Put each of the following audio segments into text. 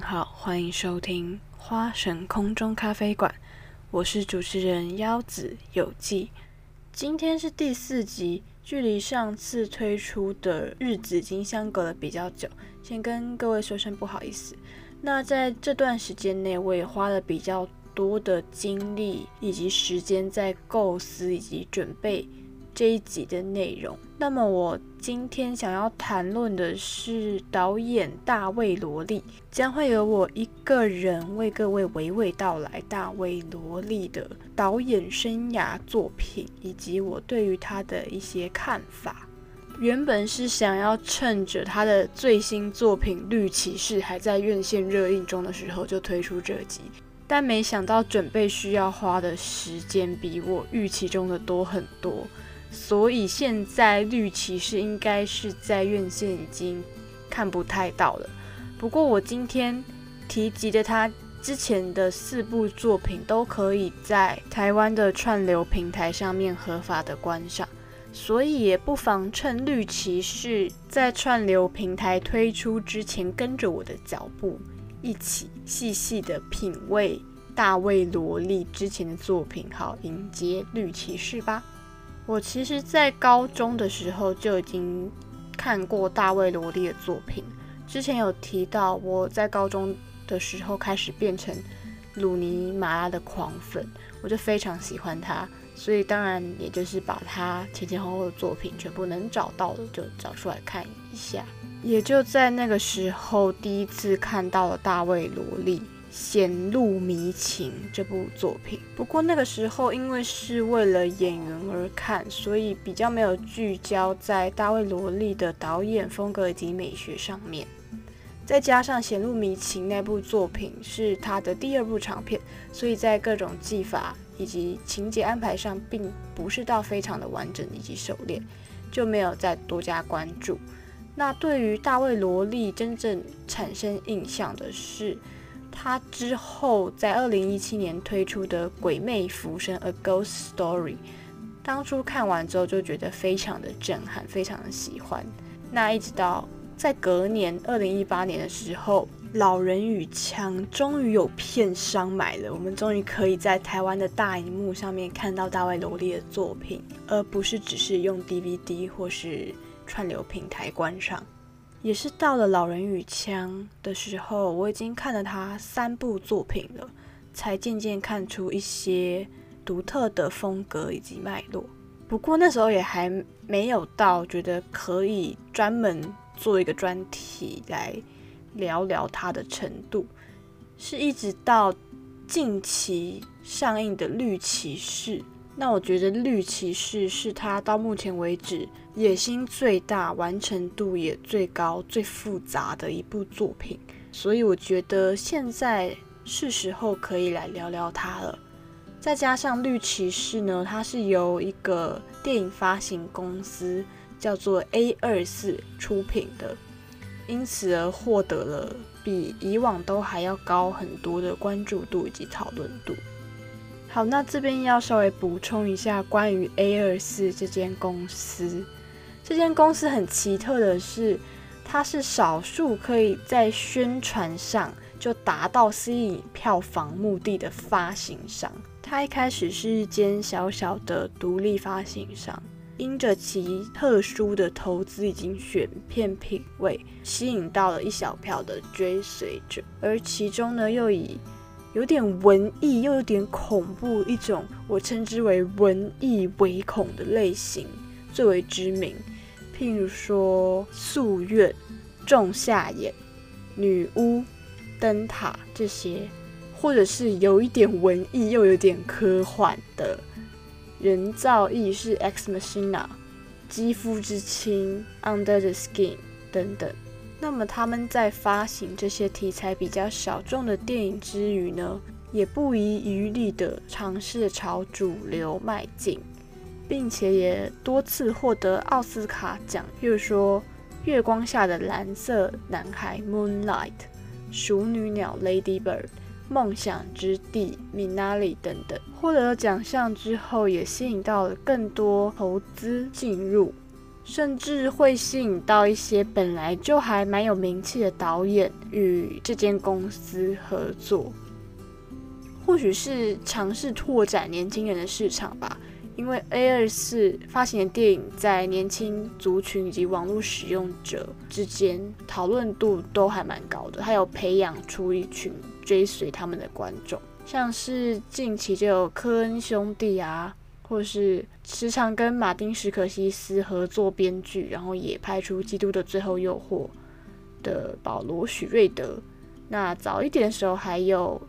好，欢迎收听花神空中咖啡馆，我是主持人腰子有记。今天是第四集，距离上次推出的日子已经相隔了比较久，先跟各位说声不好意思。那在这段时间内，我也花了比较多的精力以及时间在构思以及准备。这一集的内容。那么，我今天想要谈论的是导演大卫·罗利，将会由我一个人为各位娓娓道来大卫·罗利的导演生涯作品，以及我对于他的一些看法。原本是想要趁着他的最新作品《绿骑士》还在院线热映中的时候就推出这集，但没想到准备需要花的时间比我预期中的多很多。所以现在绿骑士应该是在院线已经看不太到了。不过我今天提及的他之前的四部作品都可以在台湾的串流平台上面合法的观赏，所以也不妨趁绿骑士在串流平台推出之前，跟着我的脚步一起细细的品味大卫罗莉之前的作品，好迎接绿骑士吧。我其实，在高中的时候就已经看过大卫·罗莉的作品。之前有提到，我在高中的时候开始变成鲁尼马拉的狂粉，我就非常喜欢他，所以当然也就是把他前前后后的作品全部能找到的就找出来看一下。也就在那个时候，第一次看到了大卫·罗莉。显露迷情这部作品，不过那个时候因为是为了演员而看，所以比较没有聚焦在大卫罗莉的导演风格以及美学上面。再加上显露迷情那部作品是他的第二部长片，所以在各种技法以及情节安排上，并不是到非常的完整以及熟练，就没有再多加关注。那对于大卫罗莉真正产生印象的是。他之后在二零一七年推出的《鬼魅浮生》A Ghost Story，当初看完之后就觉得非常的震撼，非常的喜欢。那一直到在隔年二零一八年的时候，《老人与枪》终于有片商买了，我们终于可以在台湾的大荧幕上面看到大卫·罗莉的作品，而不是只是用 DVD 或是串流平台观赏。也是到了《老人与枪》的时候，我已经看了他三部作品了，才渐渐看出一些独特的风格以及脉络。不过那时候也还没有到觉得可以专门做一个专题来聊聊他的程度，是一直到近期上映的《绿骑士》。那我觉得《绿骑士》是他到目前为止野心最大、完成度也最高、最复杂的一部作品，所以我觉得现在是时候可以来聊聊它了。再加上《绿骑士》呢，它是由一个电影发行公司叫做 A 二四出品的，因此而获得了比以往都还要高很多的关注度以及讨论度。好，那这边要稍微补充一下关于 A 二四这间公司。这间公司很奇特的是，它是少数可以在宣传上就达到吸引票房目的的发行商。它一开始是一间小小的独立发行商，因着其特殊的投资以及选片品味，吸引到了一小票的追随者，而其中呢又以有点文艺又有点恐怖，一种我称之为文艺唯恐的类型最为知名，譬如说《夙愿》《仲夏夜》《女巫》《灯塔》这些，或者是有一点文艺又有点科幻的人造意识《X Machina》《肌肤之亲》《Under the Skin》等等。那么他们在发行这些题材比较小众的电影之余呢，也不遗余力的尝试朝主流迈进，并且也多次获得奥斯卡奖，譬如说《月光下的蓝色男孩》（Moonlight）、《熟女鸟》（Lady Bird）、《梦想之地》（Minari） 等等。获得了奖项之后，也吸引到了更多投资进入。甚至会吸引到一些本来就还蛮有名气的导演与这间公司合作。或许是尝试拓展年轻人的市场吧，因为 A 二四发行的电影在年轻族群以及网络使用者之间讨论度都还蛮高的，还有培养出一群追随他们的观众，像是近期就有科恩兄弟啊。或是时常跟马丁·史可西斯合作编剧，然后也拍出《基督的最后诱惑》的保罗·许瑞德。那早一点的时候还有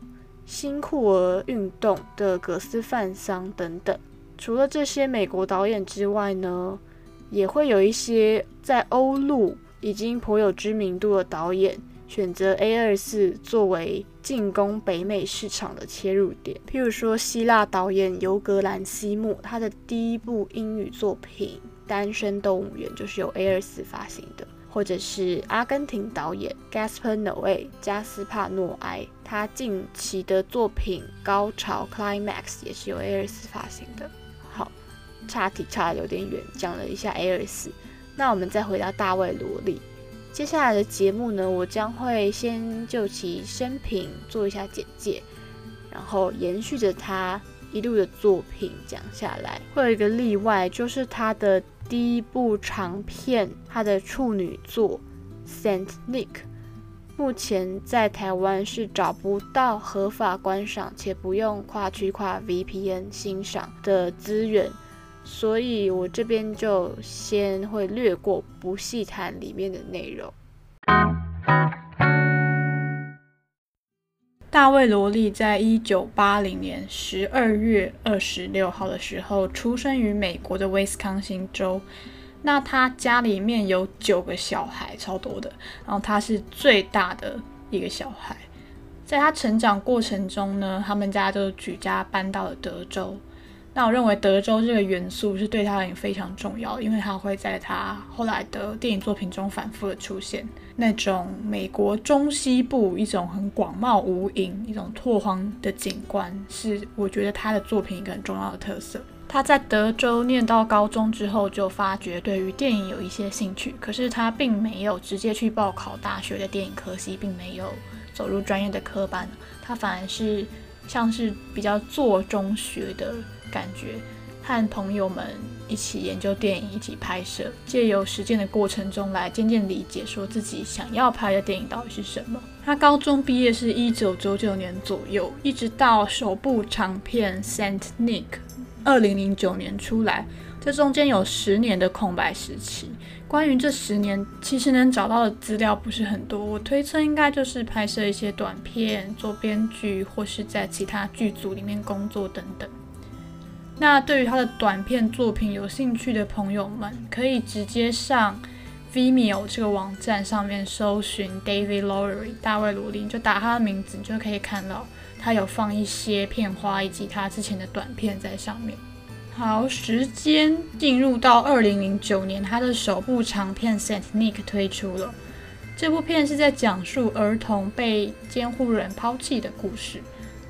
新酷儿运动的葛斯·范桑等等。除了这些美国导演之外呢，也会有一些在欧陆已经颇有知名度的导演。选择 A 二四作为进攻北美市场的切入点，譬如说希腊导演尤格兰西莫，他的第一部英语作品《单身动物园》就是由 A 二四发行的，或者是阿根廷导演 Gaspar Noé 加斯帕诺埃，他近期的作品《高潮 Climax》也是由 A 二四发行的。好，差题差的有点远，讲了一下 A 二四，那我们再回到大卫罗利。接下来的节目呢，我将会先就其生平做一下简介，然后延续着他一路的作品讲下来。会有一个例外，就是他的第一部长片，他的处女作《Saint Nick》，目前在台湾是找不到合法观赏且不用跨区跨 VPN 欣赏的资源。所以我这边就先会略过，不细谈里面的内容。大卫·罗利在一九八零年十二月二十六号的时候出生于美国的威斯康星州。那他家里面有九个小孩，超多的。然后他是最大的一个小孩。在他成长过程中呢，他们家就举家搬到了德州。那我认为德州这个元素是对他而言非常重要，因为他会在他后来的电影作品中反复的出现。那种美国中西部一种很广袤无垠、一种拓荒的景观，是我觉得他的作品一个很重要的特色。他在德州念到高中之后，就发觉对于电影有一些兴趣，可是他并没有直接去报考大学的电影科系，并没有走入专业的科班，他反而是像是比较做中学的。感觉和朋友们一起研究电影，一起拍摄，借由实践的过程中来渐渐理解，说自己想要拍的电影到底是什么。他高中毕业是一九九九年左右，一直到首部长片《Saint Nick》二零零九年出来，这中间有十年的空白时期。关于这十年，其实能找到的资料不是很多，我推测应该就是拍摄一些短片、做编剧，或是在其他剧组里面工作等等。那对于他的短片作品有兴趣的朋友们，可以直接上 Vimeo 这个网站上面搜寻 David Lowery 大卫罗琳，就打他的名字，你就可以看到他有放一些片花以及他之前的短片在上面。好，时间进入到二零零九年，他的首部长片《Saint Nick》推出了。这部片是在讲述儿童被监护人抛弃的故事。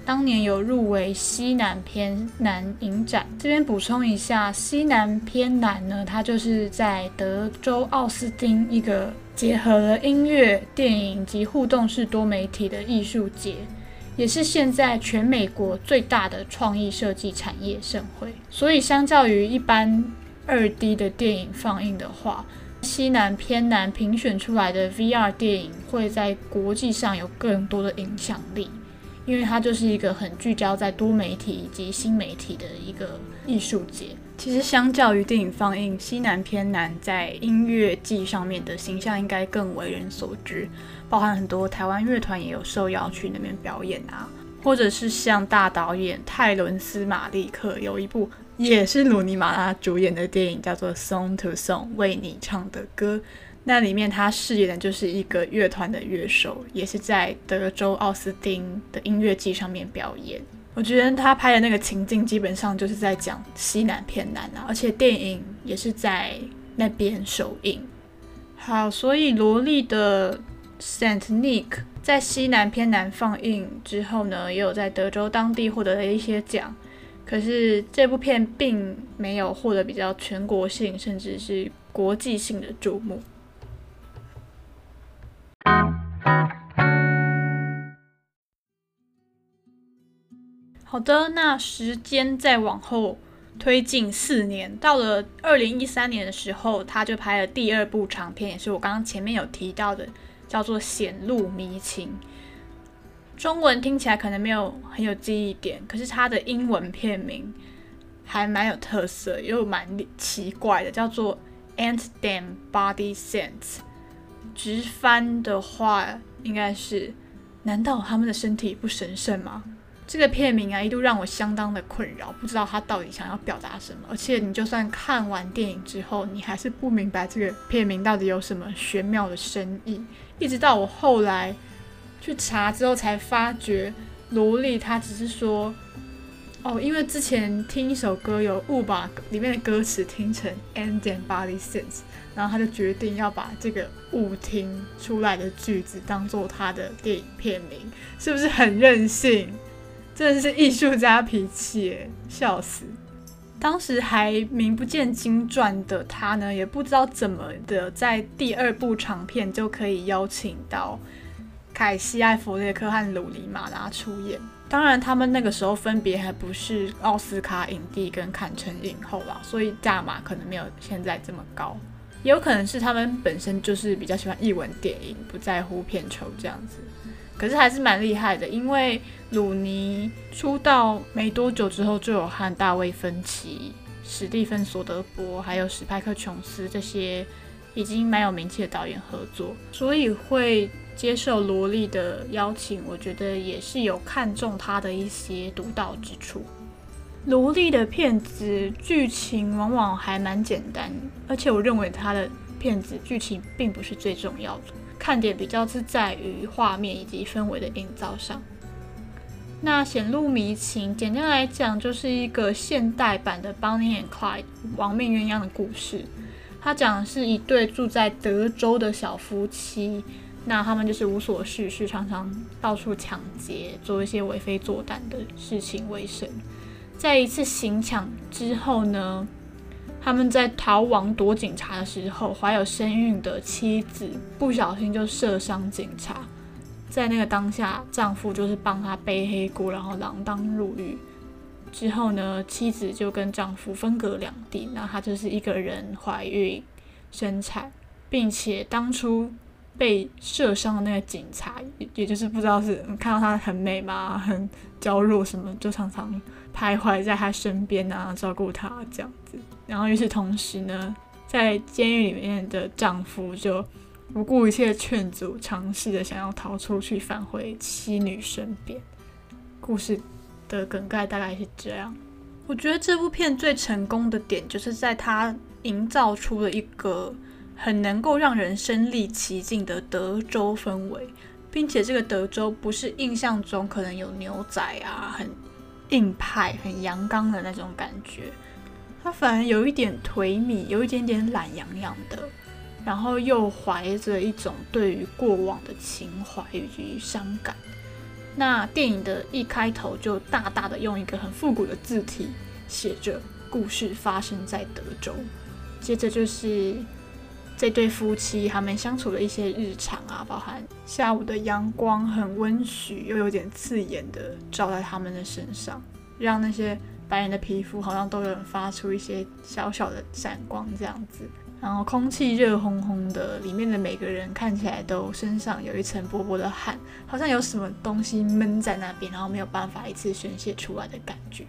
当年有入围西南偏南影展。这边补充一下，西南偏南呢，它就是在德州奥斯汀一个结合了音乐、电影及互动式多媒体的艺术节，也是现在全美国最大的创意设计产业盛会。所以，相较于一般二 D 的电影放映的话，西南偏南评选出来的 VR 电影会在国际上有更多的影响力。因为它就是一个很聚焦在多媒体以及新媒体的一个艺术节。其实相较于电影放映，西南偏南在音乐季上面的形象应该更为人所知，包含很多台湾乐团也有受邀去那边表演啊，或者是像大导演泰伦斯·马利克有一部也是鲁尼·马拉主演的电影，叫做《Song to Song》，为你唱的歌。那里面他饰演的就是一个乐团的乐手，也是在德州奥斯汀的音乐季上面表演。我觉得他拍的那个情境基本上就是在讲西南偏南啊，而且电影也是在那边首映。好，所以罗莉的《Saint Nick》在西南偏南放映之后呢，也有在德州当地获得了一些奖。可是这部片并没有获得比较全国性，甚至是国际性的瞩目。好的，那时间再往后推进四年，到了二零一三年的时候，他就拍了第二部长片，也是我刚刚前面有提到的，叫做《显露迷情》。中文听起来可能没有很有记忆点，可是它的英文片名还蛮有特色，又蛮奇怪的，叫做《Ant Damn Body Sense》。直翻的话应该是：难道他们的身体不神圣吗？这个片名啊，一度让我相当的困扰，不知道他到底想要表达什么。而且你就算看完电影之后，你还是不明白这个片名到底有什么玄妙的深意。一直到我后来去查之后，才发觉萝莉她只是说，哦，因为之前听一首歌有误把里面的歌词听成 “and body sense”，然后他就决定要把这个误听出来的句子当做他的电影片名，是不是很任性？真的是艺术家脾气，笑死！当时还名不见经传的他呢，也不知道怎么的，在第二部长片就可以邀请到凯西·艾弗列克和鲁尼·马拉出演。当然，他们那个时候分别还不是奥斯卡影帝跟坎城影后啦，所以价码可能没有现在这么高。也有可能是他们本身就是比较喜欢译文电影，不在乎片酬这样子。可是还是蛮厉害的，因为鲁尼出道没多久之后，就有和大卫芬奇、史蒂芬索德伯还有史派克琼斯这些已经蛮有名气的导演合作，所以会接受罗莉的邀请，我觉得也是有看中他的一些独到之处。罗莉的片子剧情往往还蛮简单，而且我认为他的片子剧情并不是最重要的。看点比较是在于画面以及氛围的营造上。那显露迷情，简单来讲就是一个现代版的《Bonnie and Clyde》亡命鸳鸯的故事。它讲的是一对住在德州的小夫妻，那他们就是无所事事，常常到处抢劫，做一些为非作歹的事情为生。在一次行抢之后呢？他们在逃亡躲警察的时候，怀有身孕的妻子不小心就射伤警察。在那个当下，丈夫就是帮他背黑锅，然后锒铛入狱。之后呢，妻子就跟丈夫分隔两地，那她就是一个人怀孕生产，并且当初被射伤的那个警察，也就是不知道是看到她很美吗，很娇弱什么，就常常徘徊在她身边啊，照顾她这样子。然后，与此同时呢，在监狱里面的丈夫就不顾一切劝阻，尝试着想要逃出去，返回妻女身边。故事的梗概大概是这样。我觉得这部片最成功的点，就是在它营造出了一个很能够让人身临其境的德州氛围，并且这个德州不是印象中可能有牛仔啊，很硬派、很阳刚的那种感觉。他反而有一点颓靡，有一点点懒洋洋的，然后又怀着一种对于过往的情怀以及伤感。那电影的一开头就大大的用一个很复古的字体写着“故事发生在德州”，接着就是这对夫妻他们相处的一些日常啊，包含下午的阳光很温煦又有点刺眼的照在他们的身上，让那些。白人的皮肤好像都有发出一些小小的闪光，这样子。然后空气热烘烘的，里面的每个人看起来都身上有一层薄薄的汗，好像有什么东西闷在那边，然后没有办法一次宣泄出来的感觉。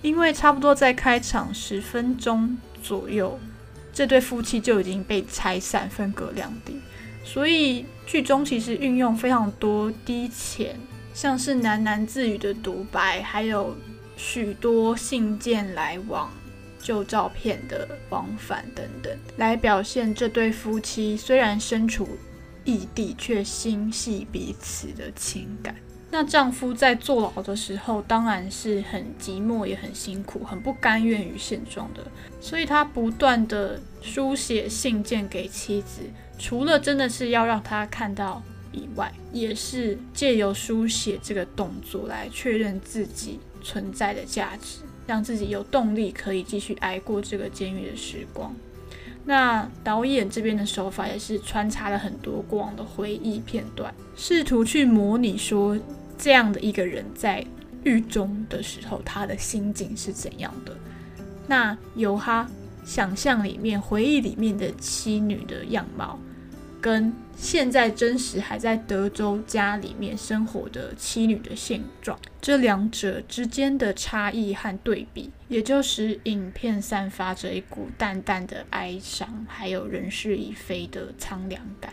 因为差不多在开场十分钟左右，这对夫妻就已经被拆散，分隔两地。所以剧中其实运用非常多低浅，像是喃喃自语的独白，还有。许多信件来往、旧照片的往返等等，来表现这对夫妻虽然身处异地，却心系彼此的情感。那丈夫在坐牢的时候，当然是很寂寞，也很辛苦，很不甘愿于现状的。所以他不断的书写信件给妻子，除了真的是要让他看到以外，也是借由书写这个动作来确认自己。存在的价值，让自己有动力可以继续挨过这个监狱的时光。那导演这边的手法也是穿插了很多过往的回忆片段，试图去模拟说这样的一个人在狱中的时候，他的心境是怎样的。那由他想象里面、回忆里面的妻女的样貌，跟现在真实还在德州家里面生活的妻女的现状，这两者之间的差异和对比，也就使影片散发着一股淡淡的哀伤，还有人事已非的苍凉感。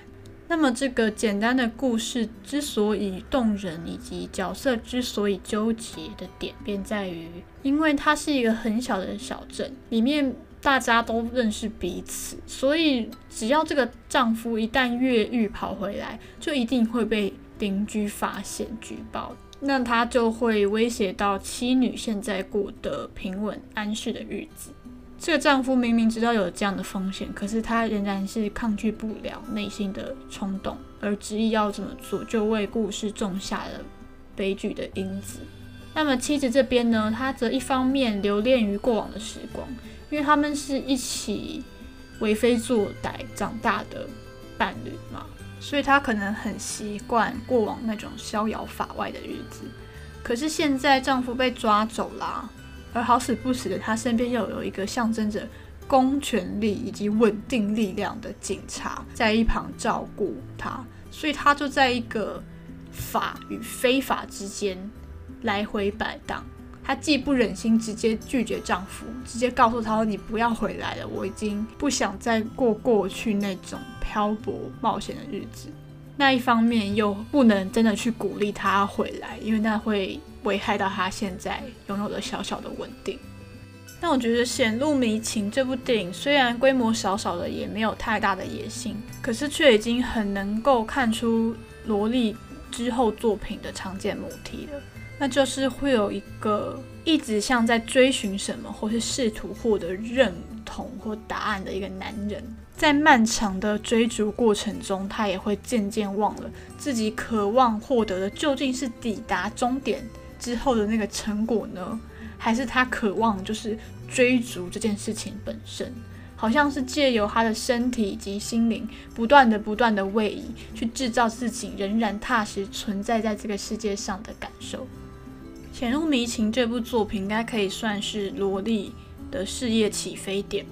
那么，这个简单的故事之所以动人，以及角色之所以纠结的点，便在于，因为它是一个很小的小镇，里面。大家都认识彼此，所以只要这个丈夫一旦越狱跑回来，就一定会被邻居发现举报，那他就会威胁到妻女现在过得平稳安适的日子。这个丈夫明明知道有这样的风险，可是他仍然是抗拒不了内心的冲动，而执意要这么做，就为故事种下了悲剧的因子。那么妻子这边呢，她则一方面留恋于过往的时光。因为他们是一起为非作歹长大的伴侣嘛，所以她可能很习惯过往那种逍遥法外的日子。可是现在丈夫被抓走啦，而好死不死的，她身边又有一个象征着公权力以及稳定力量的警察在一旁照顾她，所以她就在一个法与非法之间来回摆荡。她既不忍心直接拒绝丈夫，直接告诉他说：“你不要回来了，我已经不想再过过去那种漂泊冒险的日子。”那一方面又不能真的去鼓励他回来，因为那会危害到他现在拥有的小小的稳定。但我觉得《显露迷情》这部电影虽然规模小小的，也没有太大的野心，可是却已经很能够看出萝莉之后作品的常见母题了。那就是会有一个一直像在追寻什么，或是试图获得认同或答案的一个男人，在漫长的追逐过程中，他也会渐渐忘了自己渴望获得的究竟是抵达终点之后的那个成果呢，还是他渴望就是追逐这件事情本身，好像是借由他的身体以及心灵，不断的不断的位移，去制造自己仍然踏实存在在这个世界上的感受。《潜入迷情》这部作品应该可以算是萝莉的事业起飞点。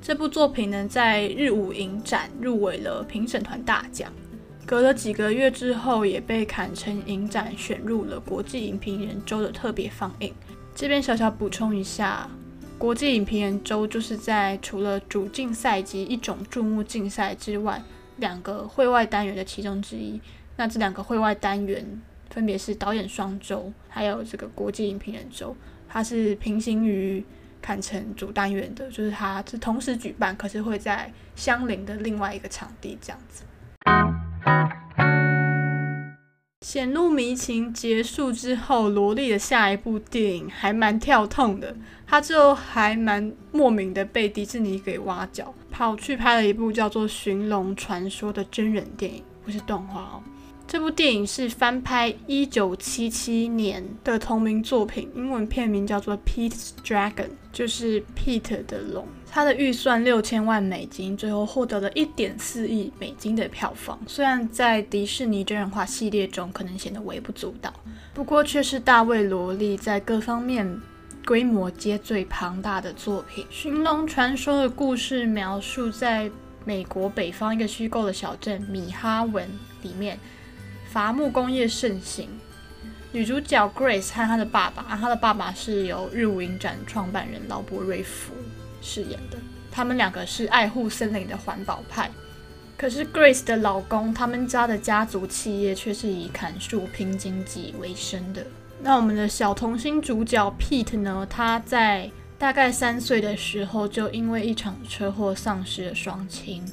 这部作品呢，在日舞影展入围了评审团大奖，隔了几个月之后，也被坎城影展选入了国际影评人周的特别放映。这边小小补充一下，国际影评人周就是在除了主竞赛及一种注目竞赛之外，两个会外单元的其中之一。那这两个会外单元。分别是导演双周，还有这个国际影评人周，它是平行于坎城主单元的，就是它是同时举办，可是会在相邻的另外一个场地这样子。显露迷情结束之后，萝莉的下一部电影还蛮跳痛的，她最后还蛮莫名的被迪士尼给挖角，跑去拍了一部叫做《寻龙传说》的真人电影，不是动画哦。这部电影是翻拍一九七七年的同名作品，英文片名叫做《Pete's Dragon》，就是 Pete 的龙。它的预算六千万美金，最后获得了一点四亿美金的票房。虽然在迪士尼真人化系列中可能显得微不足道，不过却是大卫·罗莉在各方面规模皆最庞大的作品。《寻龙传说》的故事描述在美国北方一个虚构的小镇米哈文里面。伐木工业盛行，女主角 Grace 和她的爸爸，她的爸爸是由日舞影展创办人劳勃瑞夫饰演的。他们两个是爱护森林的环保派，可是 Grace 的老公，他们家的家族企业却是以砍树拼经济为生的。那我们的小童星主角 Pete 呢？他在大概三岁的时候，就因为一场车祸丧失了双亲。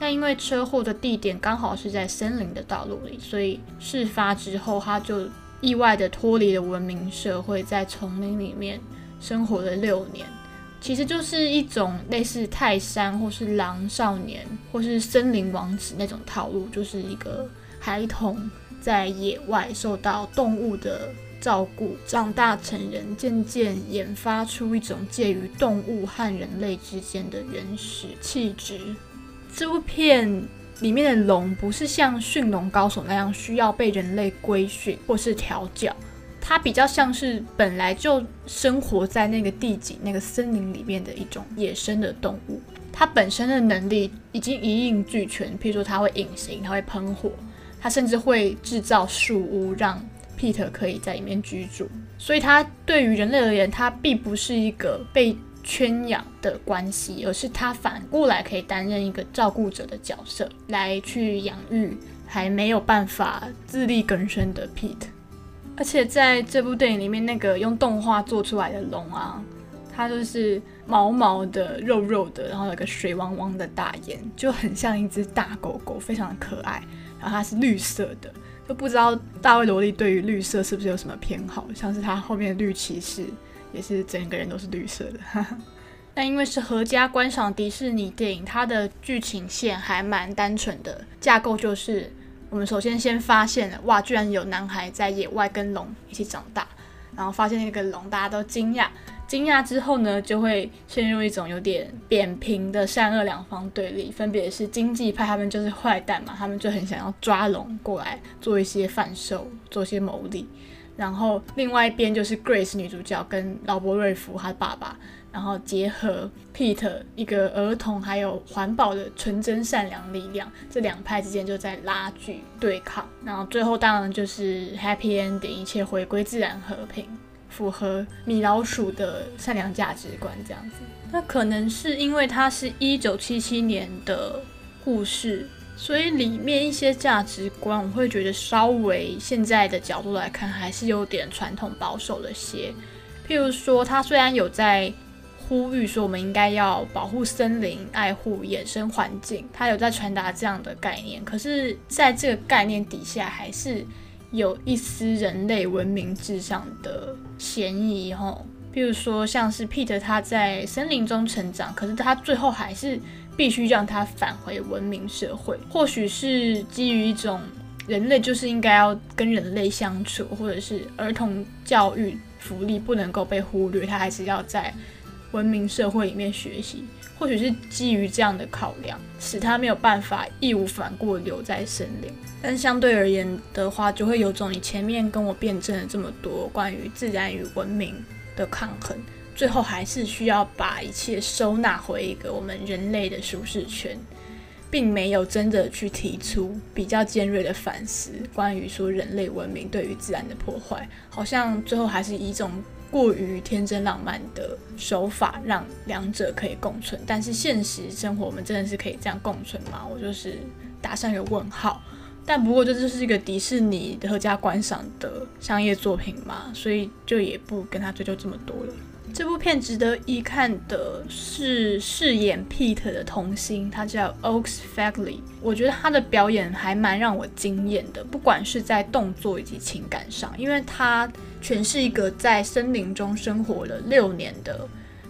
但因为车祸的地点刚好是在森林的道路里，所以事发之后，他就意外的脱离了文明社会，在丛林里面生活了六年。其实就是一种类似泰山或是狼少年或是森林王子那种套路，就是一个孩童在野外受到动物的照顾，长大成人，渐渐研发出一种介于动物和人类之间的原始气质。这部片里面的龙不是像驯龙高手那样需要被人类规训或是调教，它比较像是本来就生活在那个地景、那个森林里面的一种野生的动物。它本身的能力已经一应俱全，譬如说它会隐形，它会喷火，它甚至会制造树屋，让 Peter 可以在里面居住。所以它对于人类而言，它并不是一个被圈养的关系，而是他反过来可以担任一个照顾者的角色，来去养育还没有办法自力更生的 Pete。而且在这部电影里面，那个用动画做出来的龙啊，它就是毛毛的、肉肉的，然后有个水汪汪的大眼，就很像一只大狗狗，非常的可爱。然后它是绿色的，就不知道大卫·罗莉对于绿色是不是有什么偏好，像是他后面的绿骑士也是整个人都是绿色的。但因为是合家观赏迪士尼电影，它的剧情线还蛮单纯的，架构就是。我们首先先发现了，哇，居然有男孩在野外跟龙一起长大，然后发现那个龙，大家都惊讶。惊讶之后呢，就会陷入一种有点扁平的善恶两方对立，分别是经济派，他们就是坏蛋嘛，他们就很想要抓龙过来做一些贩售，做一些牟利。然后另外一边就是 Grace 女主角跟劳勃瑞福他爸爸。然后结合 Pete 一个儿童还有环保的纯真善良力量，这两派之间就在拉锯对抗。然后最后当然就是 Happy Ending，一切回归自然和平，符合米老鼠的善良价值观这样子。那可能是因为它是一九七七年的故事，所以里面一些价值观我会觉得稍微现在的角度来看还是有点传统保守了些。譬如说，它虽然有在呼吁说，我们应该要保护森林、爱护野生环境。他有在传达这样的概念，可是在这个概念底下，还是有一丝人类文明至上的嫌疑。吼，譬如说像是 Peter 他在森林中成长，可是他最后还是必须让他返回文明社会。或许是基于一种人类就是应该要跟人类相处，或者是儿童教育福利不能够被忽略，他还是要在。文明社会里面学习，或许是基于这样的考量，使他没有办法义无反顾留在森林。但相对而言的话，就会有种你前面跟我辩证了这么多关于自然与文明的抗衡，最后还是需要把一切收纳回一个我们人类的舒适圈，并没有真的去提出比较尖锐的反思，关于说人类文明对于自然的破坏，好像最后还是以一种。过于天真浪漫的手法，让两者可以共存，但是现实生活我们真的是可以这样共存吗？我就是打上一个问号。但不过这就是一个迪士尼的合家观赏的商业作品嘛，所以就也不跟他追究这么多了。这部片值得一看的是饰演 Pete 的童星，他叫 Oakes Fagley。我觉得他的表演还蛮让我惊艳的，不管是在动作以及情感上，因为他全是一个在森林中生活了六年的。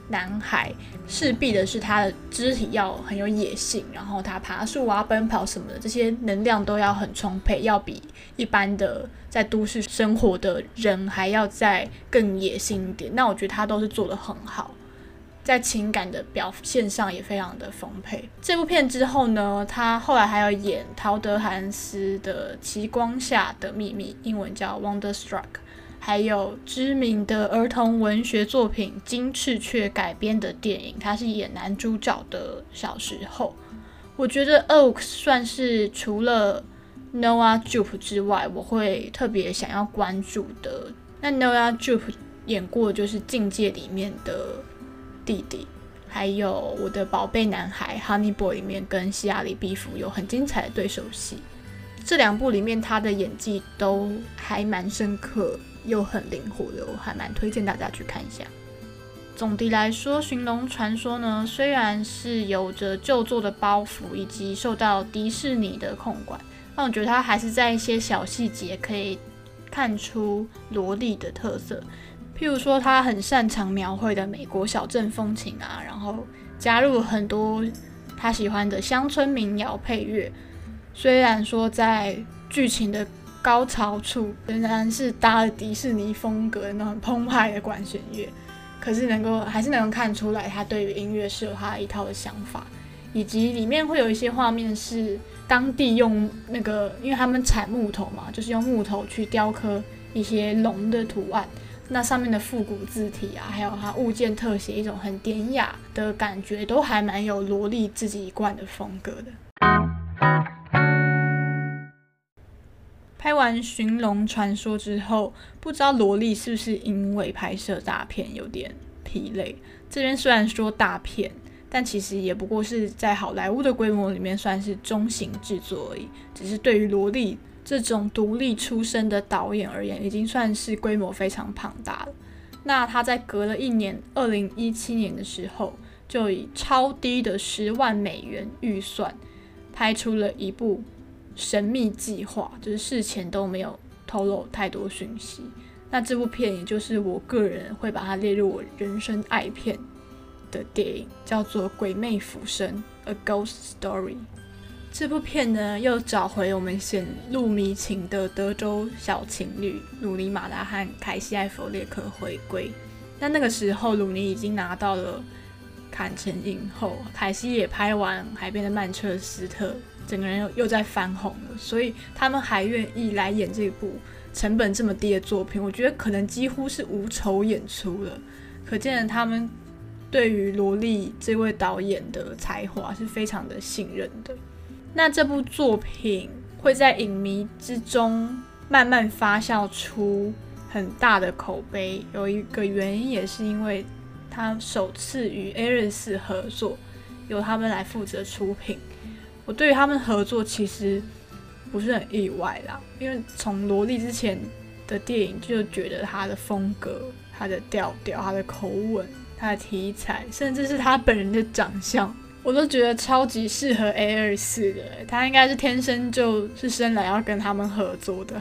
男孩势必的是他的肢体要很有野性，然后他爬树啊、奔跑什么的，这些能量都要很充沛，要比一般的在都市生活的人还要再更野性一点。那我觉得他都是做的很好，在情感的表现上也非常的丰沛。这部片之后呢，他后来还要演陶德·韩斯的《极光下的秘密》，英文叫《Wonderstruck》。还有知名的儿童文学作品《金翅雀》改编的电影，他是演男主角的小时候。我觉得 Oakes 算是除了 Noah Jupe 之外，我会特别想要关注的。那 Noah Jupe 演过就是《境界》里面的弟弟，还有我的宝贝男孩 Honey Boy 里面跟希亚里毕福有很精彩的对手戏。这两部里面他的演技都还蛮深刻。又很灵活的，我还蛮推荐大家去看一下。总的来说，《寻龙传说》呢，虽然是有着旧作的包袱，以及受到迪士尼的控管，但我觉得它还是在一些小细节可以看出萝莉的特色。譬如说，他很擅长描绘的美国小镇风情啊，然后加入很多他喜欢的乡村民谣配乐。虽然说在剧情的高潮处仍然是搭了迪士尼风格的那种澎湃的管弦乐，可是能够还是能够看出来他对于音乐是有他一套的想法，以及里面会有一些画面是当地用那个，因为他们产木头嘛，就是用木头去雕刻一些龙的图案。那上面的复古字体啊，还有它物件特写，一种很典雅的感觉，都还蛮有萝莉自己一贯的风格的。完《寻龙传说》之后，不知道萝莉是不是因为拍摄大片有点疲累？这边虽然说大片，但其实也不过是在好莱坞的规模里面算是中型制作而已，只是对于萝莉。这种独立出身的导演而言，已经算是规模非常庞大了。那他在隔了一年，二零一七年的时候，就以超低的十万美元预算，拍出了一部《神秘计划》，就是事前都没有透露太多讯息。那这部片，也就是我个人会把它列入我人生爱片的电影，叫做《鬼魅浮生》（A Ghost Story）。这部片呢，又找回我们显露迷情的德州小情侣鲁尼马拉和凯西艾弗列克回归。那那个时候，鲁尼已经拿到了坎城影后，凯西也拍完《海边的曼彻斯特》，整个人又又在翻红了。所以他们还愿意来演这部成本这么低的作品，我觉得可能几乎是无酬演出了。可见他们对于罗莉这位导演的才华是非常的信任的。那这部作品会在影迷之中慢慢发酵出很大的口碑，有一个原因也是因为他首次与 Aris 合作，由他们来负责出品。我对于他们合作其实不是很意外啦，因为从萝莉之前的电影就觉得他的风格、他的调调、他的口吻、他的题材，甚至是他本人的长相。我都觉得超级适合 A 二四的，他应该是天生就是生来要跟他们合作的。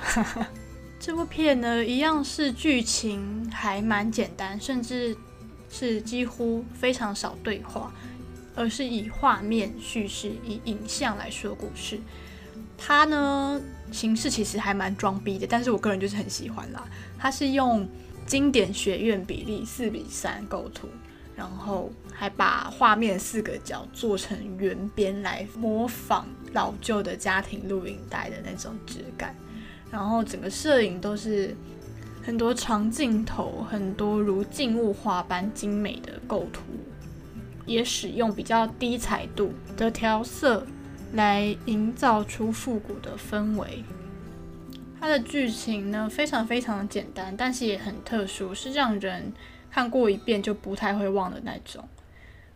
这部片呢，一样是剧情还蛮简单，甚至是几乎非常少对话，而是以画面叙事、以影像来说故事。它呢形式其实还蛮装逼的，但是我个人就是很喜欢啦。它是用经典学院比例四比三构图。然后还把画面四个角做成圆边来模仿老旧的家庭录影带的那种质感，然后整个摄影都是很多长镜头，很多如静物画般精美的构图，也使用比较低彩度的调色来营造出复古的氛围。它的剧情呢非常非常的简单，但是也很特殊，是让人。看过一遍就不太会忘的那种。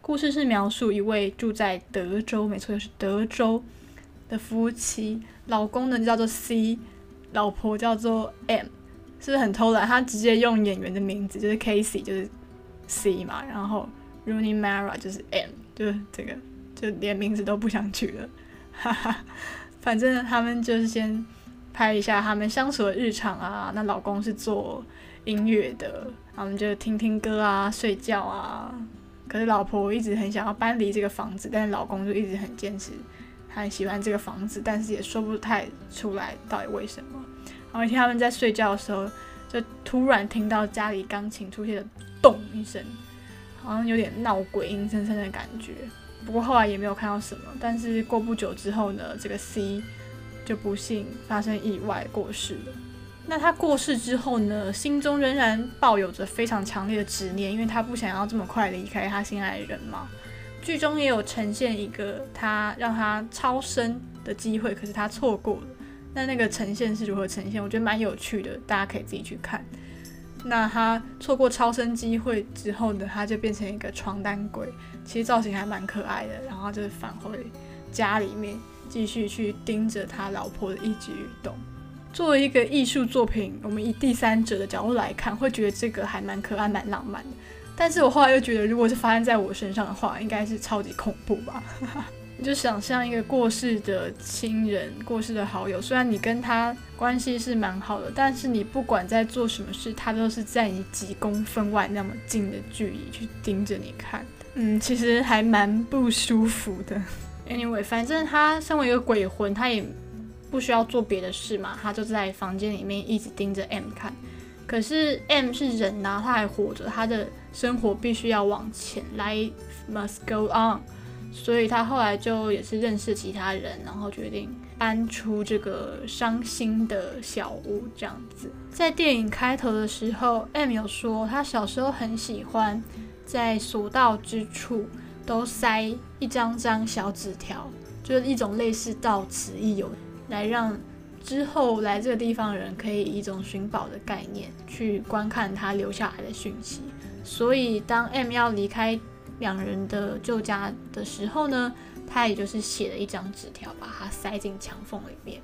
故事是描述一位住在德州，没错，就是德州的夫妻，老公呢叫做 C，老婆叫做 M，是不是很偷懒？他直接用演员的名字，就是 Casey，就是 C 嘛，然后 Rooney Mara 就是 M，就是这个，就连名字都不想取了，哈哈。反正他们就是先拍一下他们相处的日常啊。那老公是做音乐的。他们就听听歌啊，睡觉啊。可是老婆一直很想要搬离这个房子，但是老公就一直很坚持，他很喜欢这个房子，但是也说不太出来到底为什么。然后一天他们在睡觉的时候，就突然听到家里钢琴出现了咚一声，好像有点闹鬼、阴森森的感觉。不过后来也没有看到什么。但是过不久之后呢，这个 C 就不幸发生意外过世了。那他过世之后呢，心中仍然抱有着非常强烈的执念，因为他不想要这么快离开他心爱的人嘛。剧中也有呈现一个他让他超生的机会，可是他错过了。那那个呈现是如何呈现？我觉得蛮有趣的，大家可以自己去看。那他错过超生机会之后呢，他就变成一个床单鬼，其实造型还蛮可爱的。然后就是返回家里面，继续去盯着他老婆的一举一动。作为一个艺术作品，我们以第三者的角度来看，会觉得这个还蛮可爱、蛮浪漫的。但是我后来又觉得，如果是发生在我身上的话，应该是超级恐怖吧？你就想象一个过世的亲人、过世的好友，虽然你跟他关系是蛮好的，但是你不管在做什么事，他都是在你几公分外那么近的距离去盯着你看。嗯，其实还蛮不舒服的。Anyway，反正他身为一个鬼魂，他也。不需要做别的事嘛，他就在房间里面一直盯着 M 看。可是 M 是人呐，他还活着，他的生活必须要往前，Life must go on。所以他后来就也是认识其他人，然后决定搬出这个伤心的小屋，这样子。在电影开头的时候，M 有说他小时候很喜欢在所到之处都塞一张张小纸条，就是一种类似到此一游，来让之后来这个地方的人可以以一种寻宝的概念去观看他留下来的讯息。所以当 M 要离开。两人的旧家的时候呢，他也就是写了一张纸条，把它塞进墙缝里面。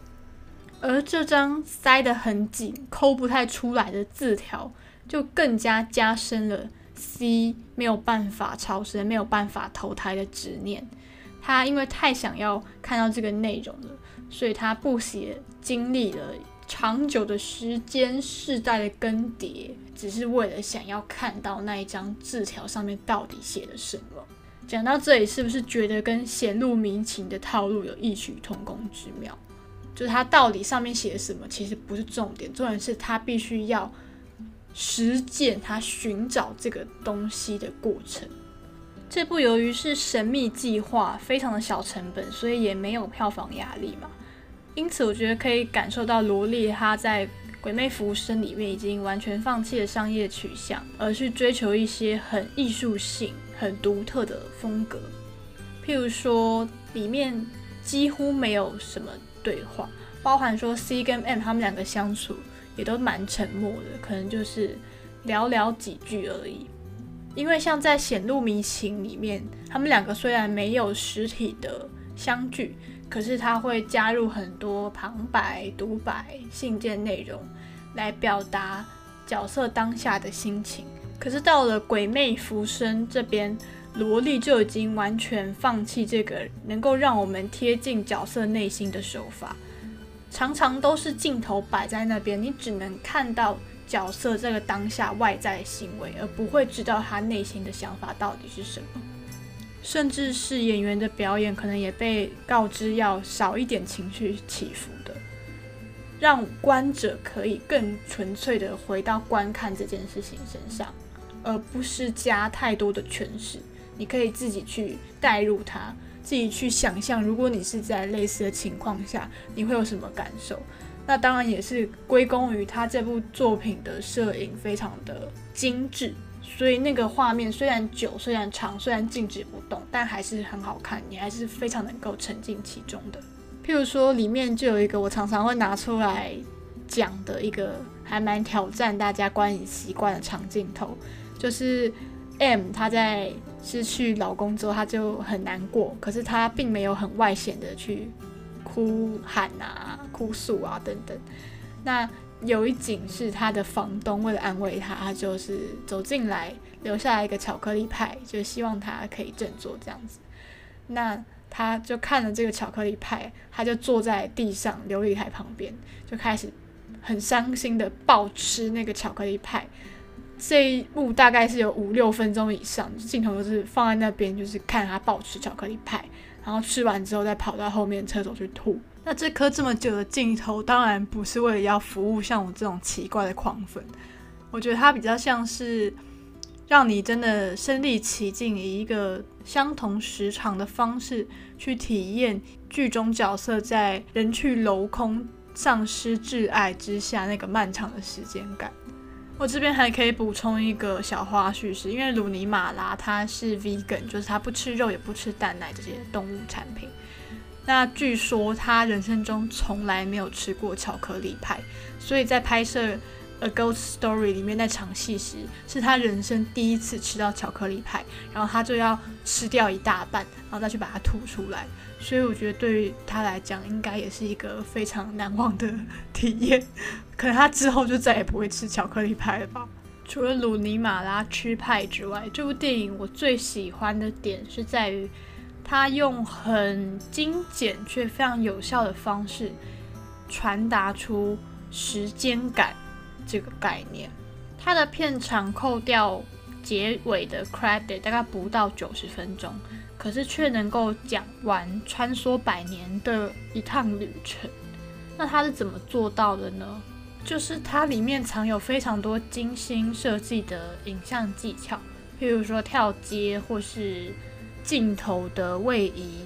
而这张塞得很紧、抠不太出来的字条，就更加加深了 C 没有办法超生、没有办法投胎的执念。他因为太想要看到这个内容了，所以他不写，经历了。长久的时间，世代的更迭，只是为了想要看到那一张字条上面到底写了什么。讲到这里，是不是觉得跟显露民情的套路有异曲同工之妙？就是他到底上面写了什么，其实不是重点，重点是他必须要实践他寻找这个东西的过程。这部由于是神秘计划，非常的小成本，所以也没有票房压力嘛。因此，我觉得可以感受到罗莉她在《鬼魅浮生》里面已经完全放弃了商业取向，而去追求一些很艺术性、很独特的风格。譬如说，里面几乎没有什么对话，包含说 C 跟 M 他们两个相处也都蛮沉默的，可能就是寥寥几句而已。因为像在《显露迷情》里面，他们两个虽然没有实体的相聚。可是他会加入很多旁白、独白、信件内容，来表达角色当下的心情。可是到了《鬼魅浮生》这边，萝莉就已经完全放弃这个能够让我们贴近角色内心的手法，常常都是镜头摆在那边，你只能看到角色这个当下外在行为，而不会知道他内心的想法到底是什么。甚至是演员的表演，可能也被告知要少一点情绪起伏的，让观者可以更纯粹的回到观看这件事情身上，而不是加太多的诠释。你可以自己去代入它，自己去想象，如果你是在类似的情况下，你会有什么感受？那当然也是归功于他这部作品的摄影非常的精致。所以那个画面虽然久、虽然长、虽然静止不动，但还是很好看，你还是非常能够沉浸其中的。譬如说，里面就有一个我常常会拿出来讲的一个还蛮挑战大家观影习惯的长镜头，就是 M 她在失去老公之后，她就很难过，可是她并没有很外显的去哭喊啊、哭诉啊等等。那有一景是他的房东为了安慰他，他就是走进来留下来一个巧克力派，就希望他可以振作这样子。那他就看了这个巧克力派，他就坐在地上琉璃台旁边，就开始很伤心的暴吃那个巧克力派。这一幕大概是有五六分钟以上，镜头就是放在那边，就是看他暴吃巧克力派，然后吃完之后再跑到后面厕所去吐。那这颗这么久的镜头，当然不是为了要服务像我这种奇怪的狂粉。我觉得它比较像是让你真的身临其境，以一个相同时长的方式去体验剧中角色在人去楼空、丧失挚爱之下那个漫长的时间感。我这边还可以补充一个小花絮，是因为鲁尼马拉他是 vegan，就是他不吃肉也不吃蛋奶这些动物产品。那据说他人生中从来没有吃过巧克力派，所以在拍摄《A Ghost Story》里面那场戏时，是他人生第一次吃到巧克力派，然后他就要吃掉一大半，然后再去把它吐出来。所以我觉得对于他来讲，应该也是一个非常难忘的 体验。可能他之后就再也不会吃巧克力派了吧。除了鲁尼马拉吃派之外，这部电影我最喜欢的点是在于。他用很精简却非常有效的方式传达出时间感这个概念。他的片长扣掉结尾的 credit 大概不到九十分钟，可是却能够讲完穿梭百年的一趟旅程。那他是怎么做到的呢？就是它里面藏有非常多精心设计的影像技巧，譬如说跳接或是镜头的位移、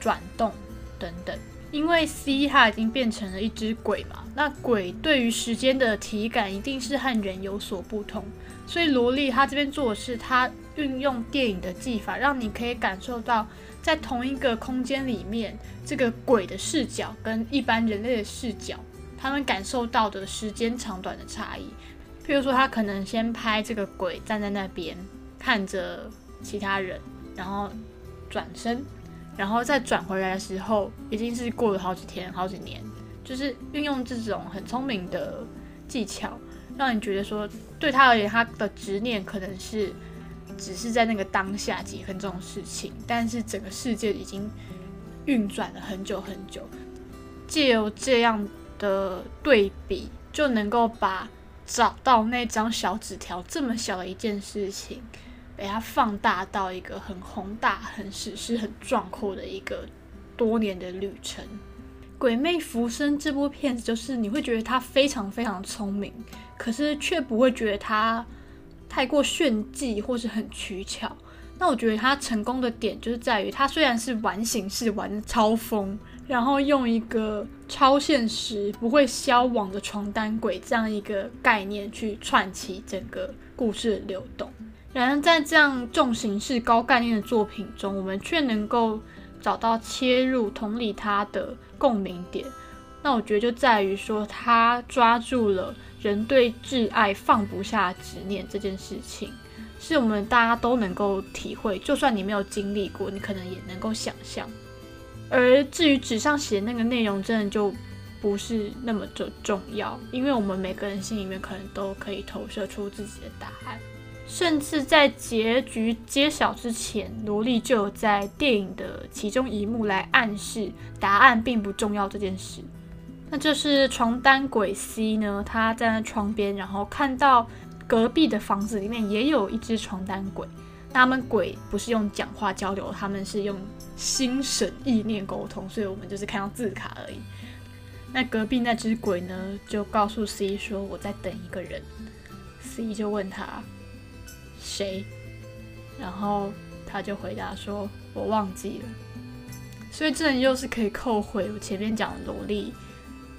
转动等等。因为 C 它已经变成了一只鬼嘛，那鬼对于时间的体感一定是和人有所不同，所以萝莉她这边做的是，她运用电影的技法，让你可以感受到在同一个空间里面，这个鬼的视角跟一般人类的视角，他们感受到的时间长短的差异。譬如说，他可能先拍这个鬼站在那边看着其他人，然后转身。然后再转回来的时候，已经是过了好几天、好几年，就是运用这种很聪明的技巧，让你觉得说，对他而言，他的执念可能是只是在那个当下几分钟的事情，但是整个世界已经运转了很久很久。借由这样的对比，就能够把找到那张小纸条这么小的一件事情。被它放大到一个很宏大、很史诗、很壮阔的一个多年的旅程。《鬼魅浮生》这部片子，就是你会觉得他非常非常聪明，可是却不会觉得他太过炫技或是很取巧。那我觉得他成功的点就是在于，他虽然是玩形式、玩超疯，然后用一个超现实、不会消亡的床单鬼这样一个概念去串起整个故事的流动。然而，在这样重形式、高概念的作品中，我们却能够找到切入、同理他的共鸣点。那我觉得就在于说，他抓住了人对挚爱放不下执念这件事情，是我们大家都能够体会。就算你没有经历过，你可能也能够想象。而至于纸上写那个内容，真的就不是那么的重要，因为我们每个人心里面可能都可以投射出自己的答案。甚至在结局揭晓之前，萝莉就在电影的其中一幕来暗示答案并不重要这件事。那就是床单鬼 C 呢，他站在窗边，然后看到隔壁的房子里面也有一只床单鬼。那他们鬼不是用讲话交流，他们是用心神意念沟通，所以我们就是看到字卡而已。那隔壁那只鬼呢，就告诉 C 说：“我在等一个人。”C 就问他。谁？然后他就回答说：“我忘记了。”所以这又是可以扣回我前面讲的萝莉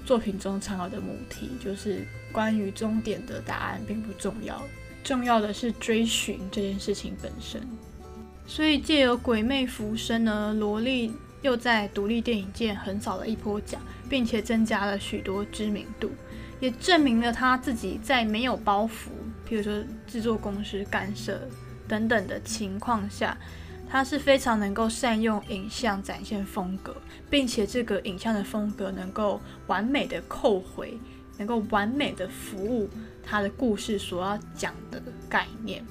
作品中常有的母题，就是关于终点的答案并不重要，重要的是追寻这件事情本身。所以借由《鬼魅浮生》呢，萝莉又在独立电影界横扫了一波奖，并且增加了许多知名度，也证明了他自己在没有包袱。比如说制作公司干涉等等的情况下，他是非常能够善用影像展现风格，并且这个影像的风格能够完美的扣回，能够完美的服务他的故事所要讲的概念，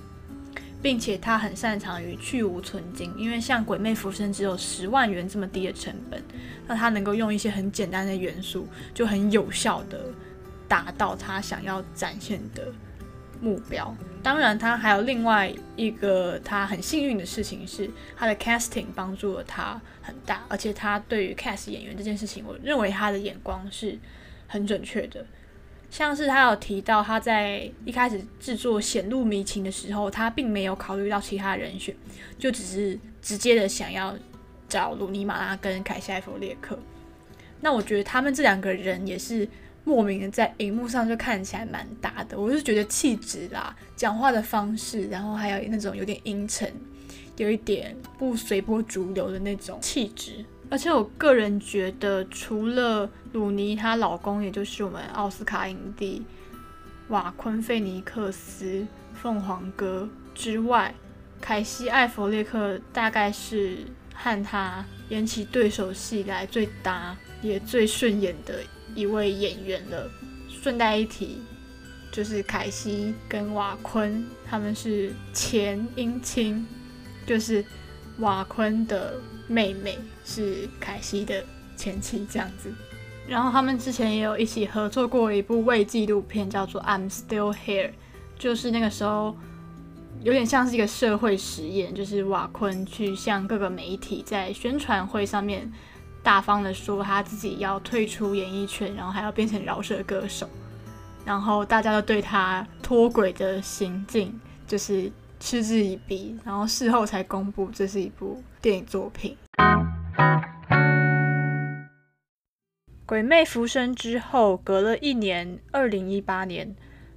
并且他很擅长于去无存精，因为像《鬼魅浮生》只有十万元这么低的成本，那他能够用一些很简单的元素，就很有效的达到他想要展现的。目标，当然，他还有另外一个他很幸运的事情是，他的 casting 帮助了他很大，而且他对于 cast 演员这件事情，我认为他的眼光是很准确的。像是他有提到，他在一开始制作显露迷情的时候，他并没有考虑到其他人选，就只是直接的想要找鲁尼马拉跟凯西·艾弗列克。那我觉得他们这两个人也是。莫名的在荧幕上就看起来蛮搭的，我是觉得气质啦，讲话的方式，然后还有那种有点阴沉，有一点不随波逐流的那种气质。而且我个人觉得，除了鲁尼她老公，也就是我们奥斯卡影帝瓦昆·费尼克斯凤凰哥之外，凯西·艾弗列克大概是和他演起对手戏来最搭也最顺眼的。一位演员了。顺带一提，就是凯西跟瓦昆他们是前姻亲，就是瓦昆的妹妹是凯西的前妻这样子。然后他们之前也有一起合作过一部微纪录片，叫做《I'm Still Here》，就是那个时候有点像是一个社会实验，就是瓦昆去向各个媒体在宣传会上面。大方的说他自己要退出演艺圈，然后还要变成饶舌歌手，然后大家都对他脱轨的行径就是嗤之以鼻，然后事后才公布这是一部电影作品。鬼魅浮生之后，隔了一年，二零一八年，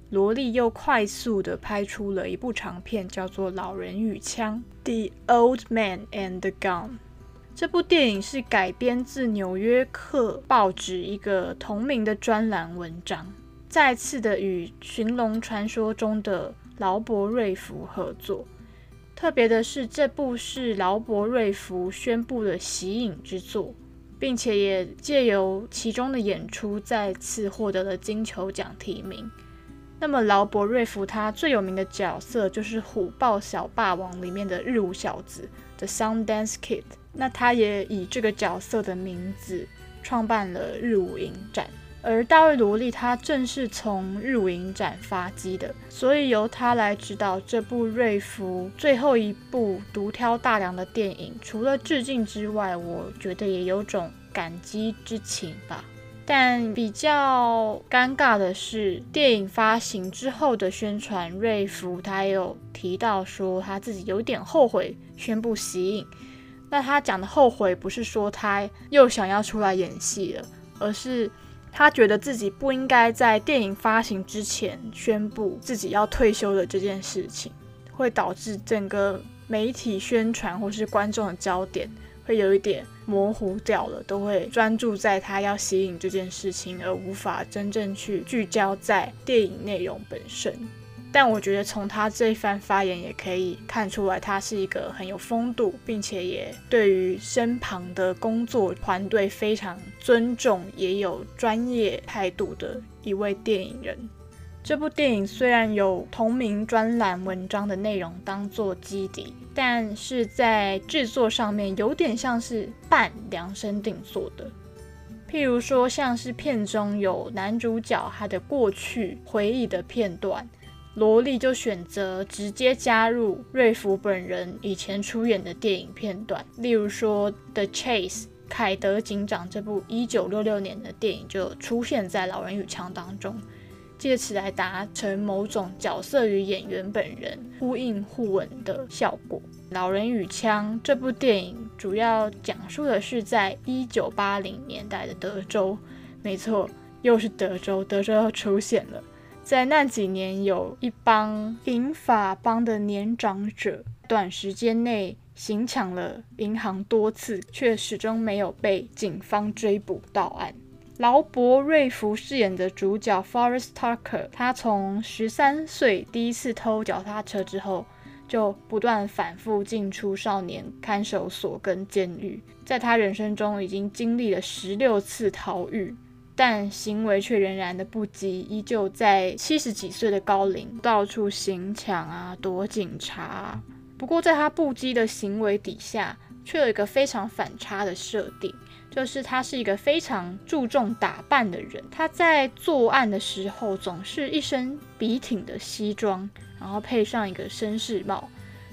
罗莉又快速的拍出了一部长片，叫做《老人与枪》（The Old Man and the Gun）。这部电影是改编自《纽约客》报纸一个同名的专栏文章，再次的与《寻龙传说》中的劳勃·瑞福合作。特别的是，这部是劳勃·瑞福宣布的喜影之作。并且也借由其中的演出，再次获得了金球奖提名。那么劳勃·瑞福他最有名的角色就是《虎豹小霸王》里面的日舞小子 The Sundance Kid。那他也以这个角色的名字创办了日舞影展。而大卫·罗利他正是从日舞影展发迹的，所以由他来指导这部瑞弗最后一部独挑大梁的电影，除了致敬之外，我觉得也有种感激之情吧。但比较尴尬的是，电影发行之后的宣传，瑞弗他有提到说他自己有点后悔宣布息影。那他讲的后悔，不是说他又想要出来演戏了，而是。他觉得自己不应该在电影发行之前宣布自己要退休的这件事情，会导致整个媒体宣传或是观众的焦点会有一点模糊掉了，都会专注在他要吸引这件事情，而无法真正去聚焦在电影内容本身。但我觉得从他这一番发言也可以看出来，他是一个很有风度，并且也对于身旁的工作团队非常尊重，也有专业态度的一位电影人。这部电影虽然有同名专栏文章的内容当做基底，但是在制作上面有点像是半量身定做的。譬如说，像是片中有男主角他的过去回忆的片段。萝莉就选择直接加入瑞弗本人以前出演的电影片段，例如说《The Chase》凯德警长这部1966年的电影就出现在《老人与枪》当中，借此来达成某种角色与演员本人呼应互文的效果。《老人与枪》这部电影主要讲述的是在1980年代的德州，没错，又是德州，德州又出现了。在那几年，有一帮银发帮的年长者，短时间内行抢了银行多次，却始终没有被警方追捕到案。劳勃·瑞福饰演的主角 Forest Tucker，他从十三岁第一次偷脚踏车之后，就不断反复进出少年看守所跟监狱，在他人生中已经经历了十六次逃狱。但行为却仍然的不羁，依旧在七十几岁的高龄到处行抢啊，躲警察。不过，在他不羁的行为底下，却有一个非常反差的设定，就是他是一个非常注重打扮的人。他在作案的时候，总是一身笔挺的西装，然后配上一个绅士帽，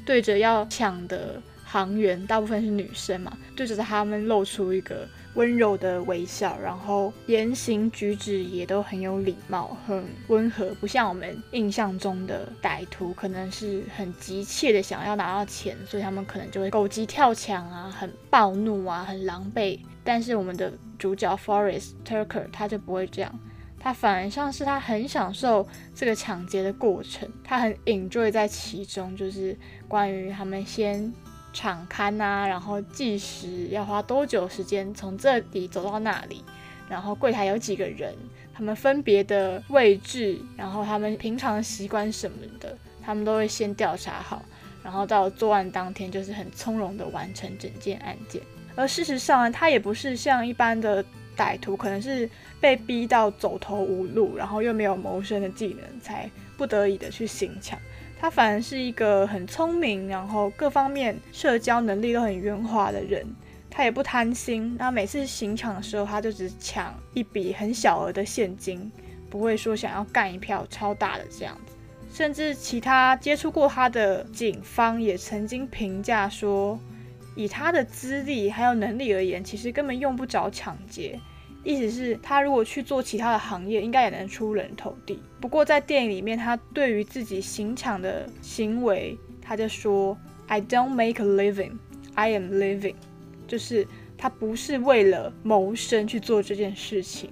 对着要抢的行员，大部分是女生嘛，对着他们露出一个。温柔的微笑，然后言行举止也都很有礼貌，很温和，不像我们印象中的歹徒，可能是很急切的想要拿到钱，所以他们可能就会狗急跳墙啊，很暴怒啊，很狼狈。但是我们的主角 Forest Tucker 他就不会这样，他反而像是他很享受这个抢劫的过程，他很 enjoy 在其中，就是关于他们先。场刊啊，然后计时要花多久时间从这里走到那里，然后柜台有几个人，他们分别的位置，然后他们平常习惯什么的，他们都会先调查好，然后到作案当天就是很从容的完成整件案件。而事实上呢，他也不是像一般的歹徒，可能是被逼到走投无路，然后又没有谋生的技能，才不得已的去行抢。他反而是一个很聪明，然后各方面社交能力都很圆滑的人。他也不贪心，他每次行抢的时候，他就只抢一笔很小额的现金，不会说想要干一票超大的这样子。甚至其他接触过他的警方也曾经评价说，以他的资历还有能力而言，其实根本用不着抢劫。意思是，他如果去做其他的行业，应该也能出人头地。不过在电影里面，他对于自己行抢的行为，他就说：“I don't make a living, I am living。”就是他不是为了谋生去做这件事情，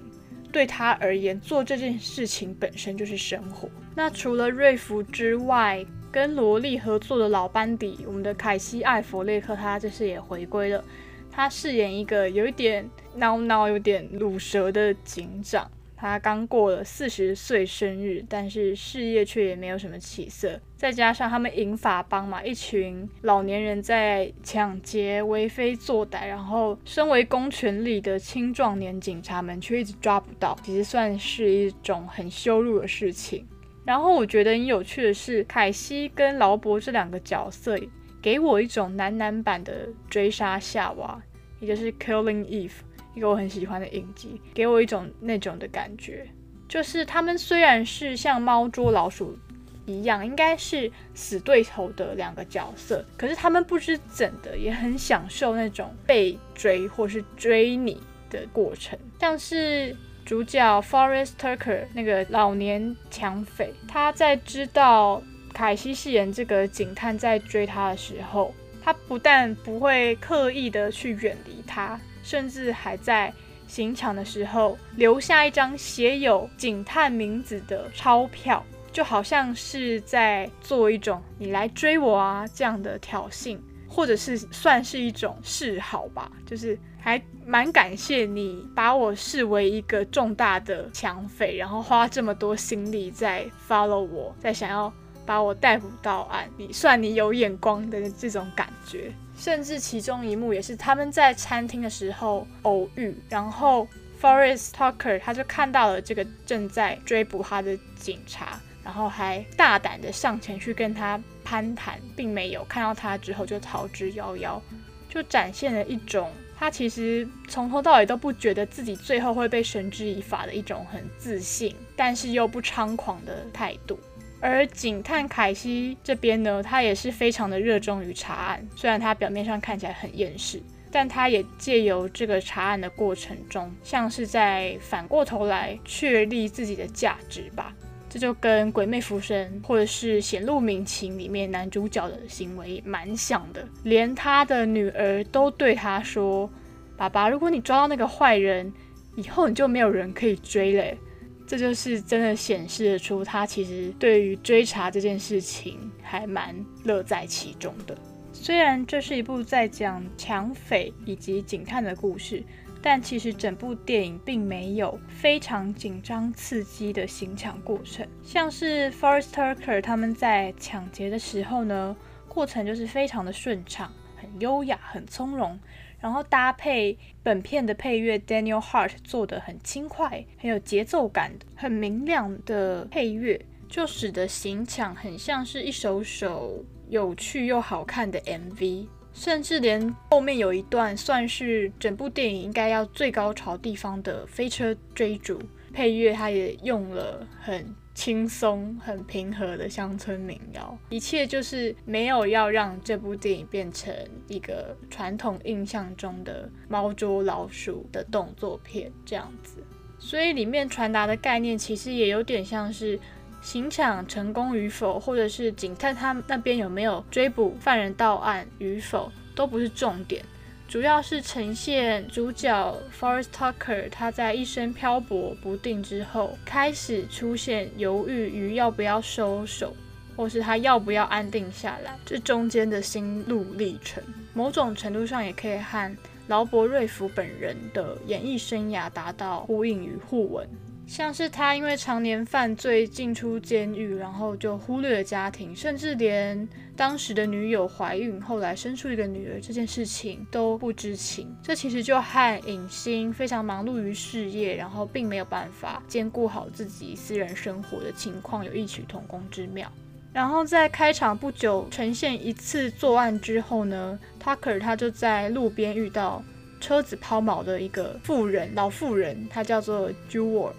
对他而言，做这件事情本身就是生活。那除了瑞福之外，跟罗莉合作的老班底，我们的凯西·艾弗列克，他这次也回归了。他饰演一个有一点孬孬、有点鲁蛇的警长。他刚过了四十岁生日，但是事业却也没有什么起色。再加上他们银发帮嘛，一群老年人在抢劫、为非作歹，然后身为公权力的青壮年警察们却一直抓不到，其实算是一种很羞辱的事情。然后我觉得很有趣的是，凯西跟劳勃这两个角色给我一种男男版的追杀夏娃，也就是《Killing Eve》，一个我很喜欢的影集，给我一种那种的感觉。就是他们虽然是像猫捉老鼠一样，应该是死对头的两个角色，可是他们不知怎的也很享受那种被追或是追你的过程，像是。主角 Forest Tucker 那个老年抢匪，他在知道凯西饰演这个警探在追他的时候，他不但不会刻意的去远离他，甚至还在行抢的时候留下一张写有警探名字的钞票，就好像是在做一种“你来追我啊”这样的挑衅。或者是算是一种示好吧，就是还蛮感谢你把我视为一个重大的抢匪，然后花这么多心力在 follow 我，在想要把我逮捕到案，你算你有眼光的这种感觉。甚至其中一幕也是他们在餐厅的时候偶遇，然后 Forest Tucker 他就看到了这个正在追捕他的警察。然后还大胆的上前去跟他攀谈，并没有看到他之后就逃之夭夭，就展现了一种他其实从头到尾都不觉得自己最后会被绳之以法的一种很自信，但是又不猖狂的态度。而警探凯西这边呢，他也是非常的热衷于查案，虽然他表面上看起来很厌世，但他也借由这个查案的过程中，像是在反过头来确立自己的价值吧。这就跟《鬼魅浮生》或者是《显露民情》里面男主角的行为蛮像的，连他的女儿都对他说：“爸爸，如果你抓到那个坏人，以后你就没有人可以追了。”这就是真的显示出他其实对于追查这件事情还蛮乐在其中的。虽然这是一部在讲抢匪以及警探的故事。但其实整部电影并没有非常紧张刺激的行抢过程，像是 Forest Tucker 他们在抢劫的时候呢，过程就是非常的顺畅，很优雅，很从容，然后搭配本片的配乐 Daniel Hart 做的很轻快，很有节奏感，很明亮的配乐，就使得行抢很像是一首首有趣又好看的 MV。甚至连后面有一段算是整部电影应该要最高潮地方的飞车追逐配乐，它也用了很轻松、很平和的乡村民谣。一切就是没有要让这部电影变成一个传统印象中的猫捉老鼠的动作片这样子。所以里面传达的概念其实也有点像是刑抢成功与否，或者是警探他那边有没有追捕犯人到案与否。都不是重点，主要是呈现主角 Forest Tucker 他在一生漂泊不定之后，开始出现犹豫于要不要收手，或是他要不要安定下来，这中间的心路历程，某种程度上也可以和劳勃瑞福本人的演艺生涯达到呼应与互文。像是他因为常年犯罪进出监狱，然后就忽略了家庭，甚至连当时的女友怀孕，后来生出一个女儿这件事情都不知情。这其实就和影星非常忙碌于事业，然后并没有办法兼顾好自己私人生活的情况有异曲同工之妙。然后在开场不久呈现一次作案之后呢，Tucker 他就在路边遇到车子抛锚的一个妇人，老妇人，她叫做 Jewel。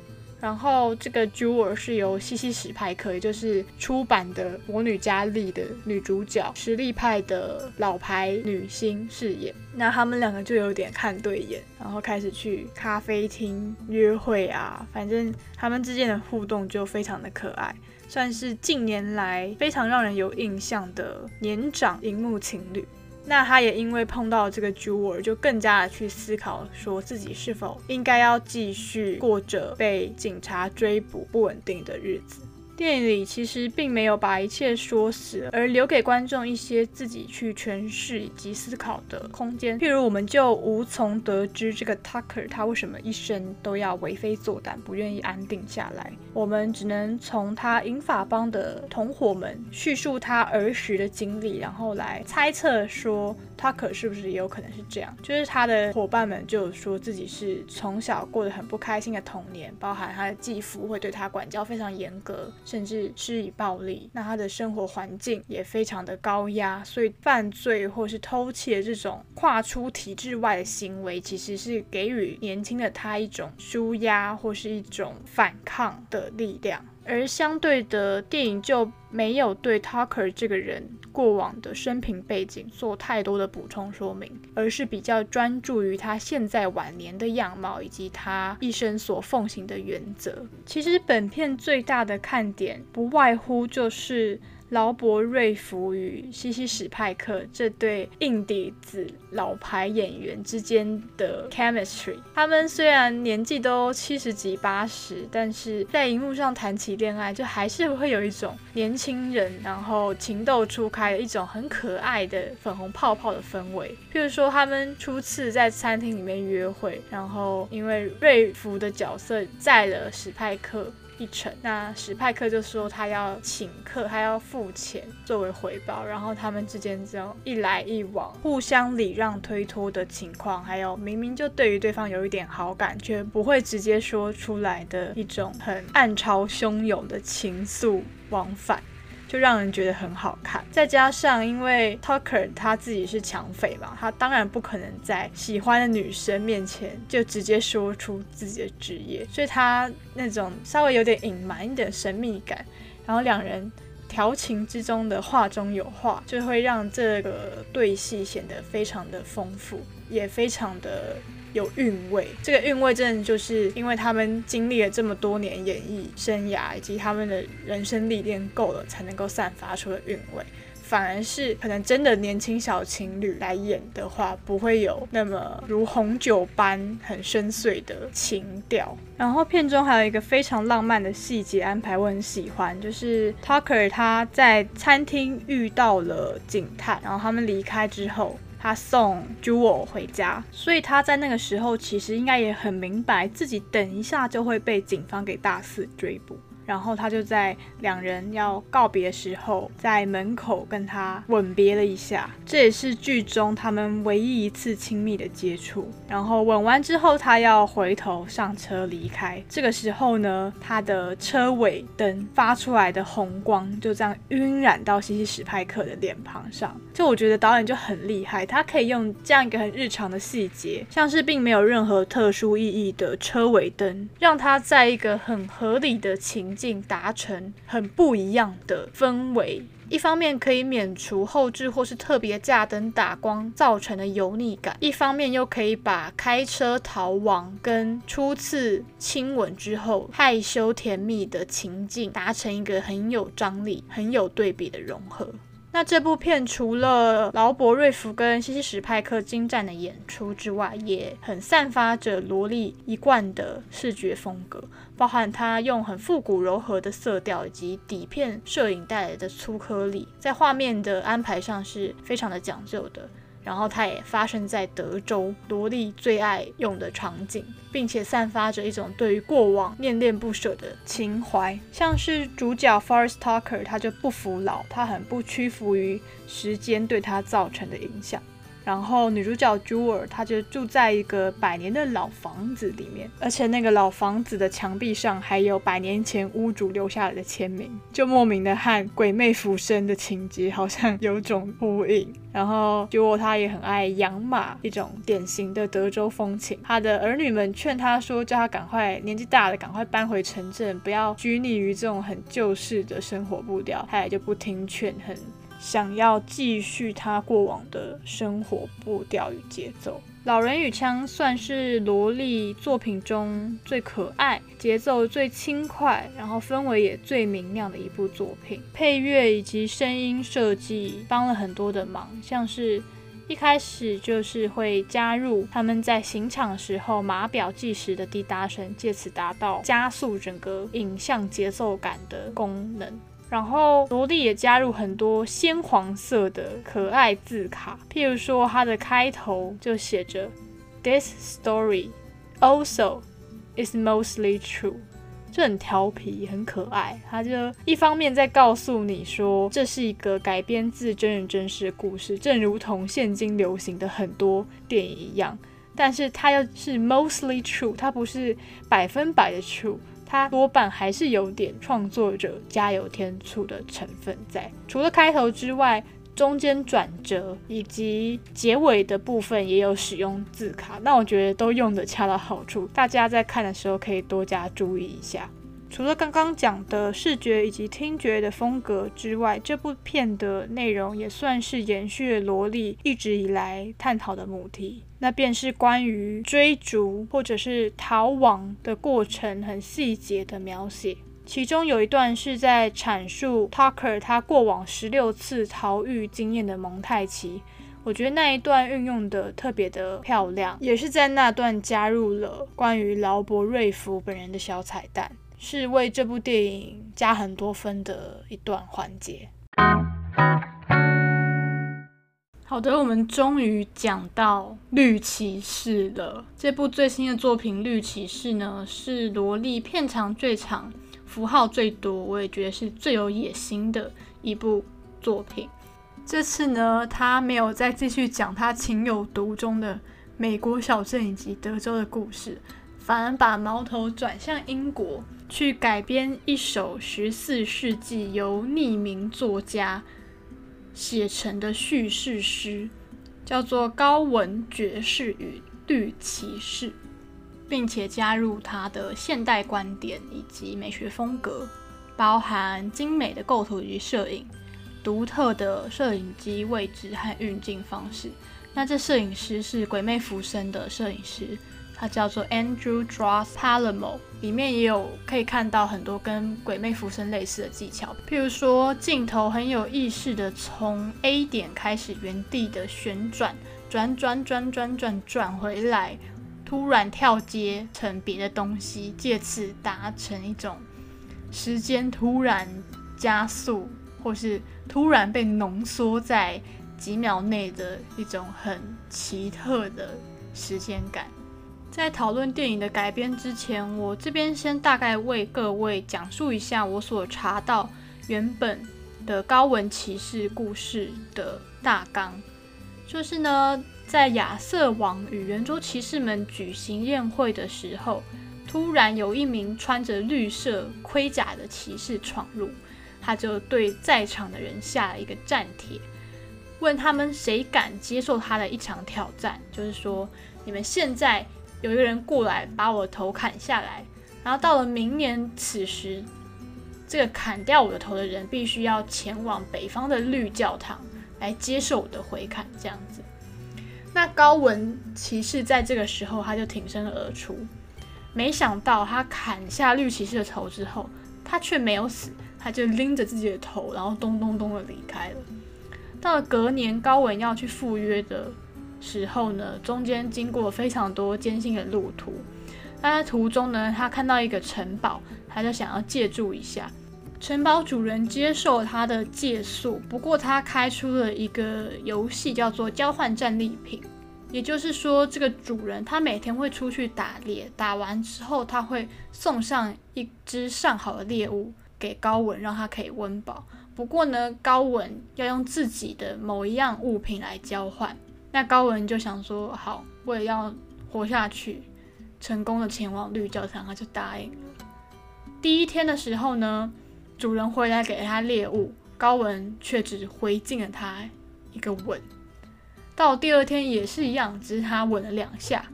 然后这个 Jewel 是由西西史派克，也就是出版的《魔女佳丽》的女主角，实力派的老牌女星饰演。那他们两个就有点看对眼，然后开始去咖啡厅约会啊，反正他们之间的互动就非常的可爱，算是近年来非常让人有印象的年长荧幕情侣。那他也因为碰到这个 Jewel，就更加的去思考，说自己是否应该要继续过着被警察追捕不稳定的日子。电影里其实并没有把一切说死，而留给观众一些自己去诠释以及思考的空间。譬如，我们就无从得知这个 Tucker 他为什么一生都要为非作歹，不愿意安定下来。我们只能从他银法帮的同伙们叙述他儿时的经历，然后来猜测说 Tucker 是不是也有可能是这样？就是他的伙伴们就说自己是从小过得很不开心的童年，包含他的继父会对他管教非常严格，甚至施以暴力。那他的生活环境也非常的高压，所以犯罪或是偷窃这种跨出体制外的行为，其实是给予年轻的他一种舒压或是一种反抗的力量。而相对的电影就没有对 Tucker 这个人过往的生平背景做太多的补充说明，而是比较专注于他现在晚年的样貌以及他一生所奉行的原则。其实本片最大的看点不外乎就是。劳勃·瑞福与西西·史派克这对硬底子老牌演员之间的 chemistry，他们虽然年纪都七十几、八十，但是在荧幕上谈起恋爱，就还是会有一种年轻人，然后情窦初开的一种很可爱的粉红泡泡的氛围。譬如说，他们初次在餐厅里面约会，然后因为瑞福的角色载了史派克。一程，那史派克就说他要请客，他要付钱作为回报，然后他们之间这样一来一往，互相礼让推脱的情况，还有明明就对于对方有一点好感，却不会直接说出来的一种很暗潮汹涌的情愫往返。就让人觉得很好看，再加上因为 Tucker 他自己是抢匪嘛，他当然不可能在喜欢的女生面前就直接说出自己的职业，所以他那种稍微有点隐瞒一点神秘感，然后两人调情之中的话中有话，就会让这个对戏显得非常的丰富，也非常的。有韵味，这个韵味真的就是因为他们经历了这么多年演艺生涯，以及他们的人生历练够了，才能够散发出的韵味。反而是可能真的年轻小情侣来演的话，不会有那么如红酒般很深邃的情调。然后片中还有一个非常浪漫的细节安排，我很喜欢，就是 Tucker 他在餐厅遇到了警探，然后他们离开之后。他送 Jewel 回家，所以他在那个时候其实应该也很明白自己等一下就会被警方给大肆追捕。然后他就在两人要告别的时候，在门口跟他吻别了一下，这也是剧中他们唯一一次亲密的接触。然后吻完之后，他要回头上车离开。这个时候呢，他的车尾灯发出来的红光就这样晕染到西西史派克的脸庞上。就我觉得导演就很厉害，他可以用这样一个很日常的细节，像是并没有任何特殊意义的车尾灯，让他在一个很合理的情。境达成很不一样的氛围，一方面可以免除后置或是特别架灯打光造成的油腻感，一方面又可以把开车逃亡跟初次亲吻之后害羞甜蜜的情境达成一个很有张力、很有对比的融合。那这部片除了劳勃·瑞福跟西西·史派克精湛的演出之外，也很散发着萝莉一贯的视觉风格，包含他用很复古柔和的色调以及底片摄影带来的粗颗粒，在画面的安排上是非常的讲究的。然后它也发生在德州，萝莉最爱用的场景，并且散发着一种对于过往念恋不舍的情怀。像是主角 Forest Tucker，他就不服老，他很不屈服于时间对他造成的影响。然后女主角 Jewel 她就住在一个百年的老房子里面，而且那个老房子的墙壁上还有百年前屋主留下来的签名，就莫名的和鬼魅浮生的情节好像有种呼应。然后 Jewel 她也很爱养马，一种典型的德州风情。她的儿女们劝她说，叫她赶快年纪大了，赶快搬回城镇，不要拘泥于这种很旧式的生活步调。她也就不听劝，很。想要继续他过往的生活步调与节奏，《老人与枪》算是萝莉作品中最可爱、节奏最轻快，然后氛围也最明亮的一部作品。配乐以及声音设计帮了很多的忙，像是一开始就是会加入他们在行场时候码表计时的滴答声，借此达到加速整个影像节奏感的功能。然后萝莉也加入很多鲜黄色的可爱字卡，譬如说它的开头就写着 "This story also is mostly true"，就很调皮，很可爱。它就一方面在告诉你说这是一个改编自真人真事的故事，正如同现今流行的很多电影一样，但是它又是 mostly true，它不是百分百的 true。它多半还是有点创作者加油添醋的成分在。除了开头之外，中间转折以及结尾的部分也有使用字卡，那我觉得都用的恰到好处。大家在看的时候可以多加注意一下。除了刚刚讲的视觉以及听觉的风格之外，这部片的内容也算是延续了萝莉一直以来探讨的母题，那便是关于追逐或者是逃亡的过程很细节的描写。其中有一段是在阐述 Tucker 他过往十六次逃狱经验的蒙太奇，我觉得那一段运用的特别的漂亮，也是在那段加入了关于劳勃瑞福本人的小彩蛋。是为这部电影加很多分的一段环节。好的，我们终于讲到《绿骑士》了。这部最新的作品《绿骑士》呢，是萝莉片长最长、符号最多，我也觉得是最有野心的一部作品。这次呢，他没有再继续讲他情有独钟的美国小镇以及德州的故事，反而把矛头转向英国。去改编一首十四世纪由匿名作家写成的叙事诗，叫做《高文爵士与绿骑士》，并且加入他的现代观点以及美学风格，包含精美的构图与摄影、独特的摄影机位置和运镜方式。那这摄影师是《鬼魅浮生》的摄影师。它叫做 Andrew Draws Palamo，里面也有可以看到很多跟鬼魅浮生类似的技巧，譬如说镜头很有意识的从 A 点开始原地的旋转，转转转转转转回来，突然跳接成别的东西，借此达成一种时间突然加速，或是突然被浓缩在几秒内的一种很奇特的时间感。在讨论电影的改编之前，我这边先大概为各位讲述一下我所查到原本的高文骑士故事的大纲。就是呢，在亚瑟王与圆桌骑士们举行宴会的时候，突然有一名穿着绿色盔甲的骑士闯入，他就对在场的人下了一个战帖，问他们谁敢接受他的一场挑战，就是说你们现在。有一个人过来把我头砍下来，然后到了明年此时，这个砍掉我的头的人必须要前往北方的绿教堂来接受我的回砍，这样子。那高文骑士在这个时候他就挺身而出，没想到他砍下绿骑士的头之后，他却没有死，他就拎着自己的头，然后咚咚咚的离开了。到了隔年，高文要去赴约的。时候呢，中间经过非常多艰辛的路途。那在途中呢，他看到一个城堡，他就想要借住一下。城堡主人接受他的借宿，不过他开出了一个游戏，叫做交换战利品。也就是说，这个主人他每天会出去打猎，打完之后他会送上一只上好的猎物给高文，让他可以温饱。不过呢，高文要用自己的某一样物品来交换。那高文就想说，好，为了要活下去，成功的前往绿教堂，他就答应了。第一天的时候呢，主人回来给他猎物，高文却只回敬了他一个吻。到第二天也是一样，只是他吻了两下。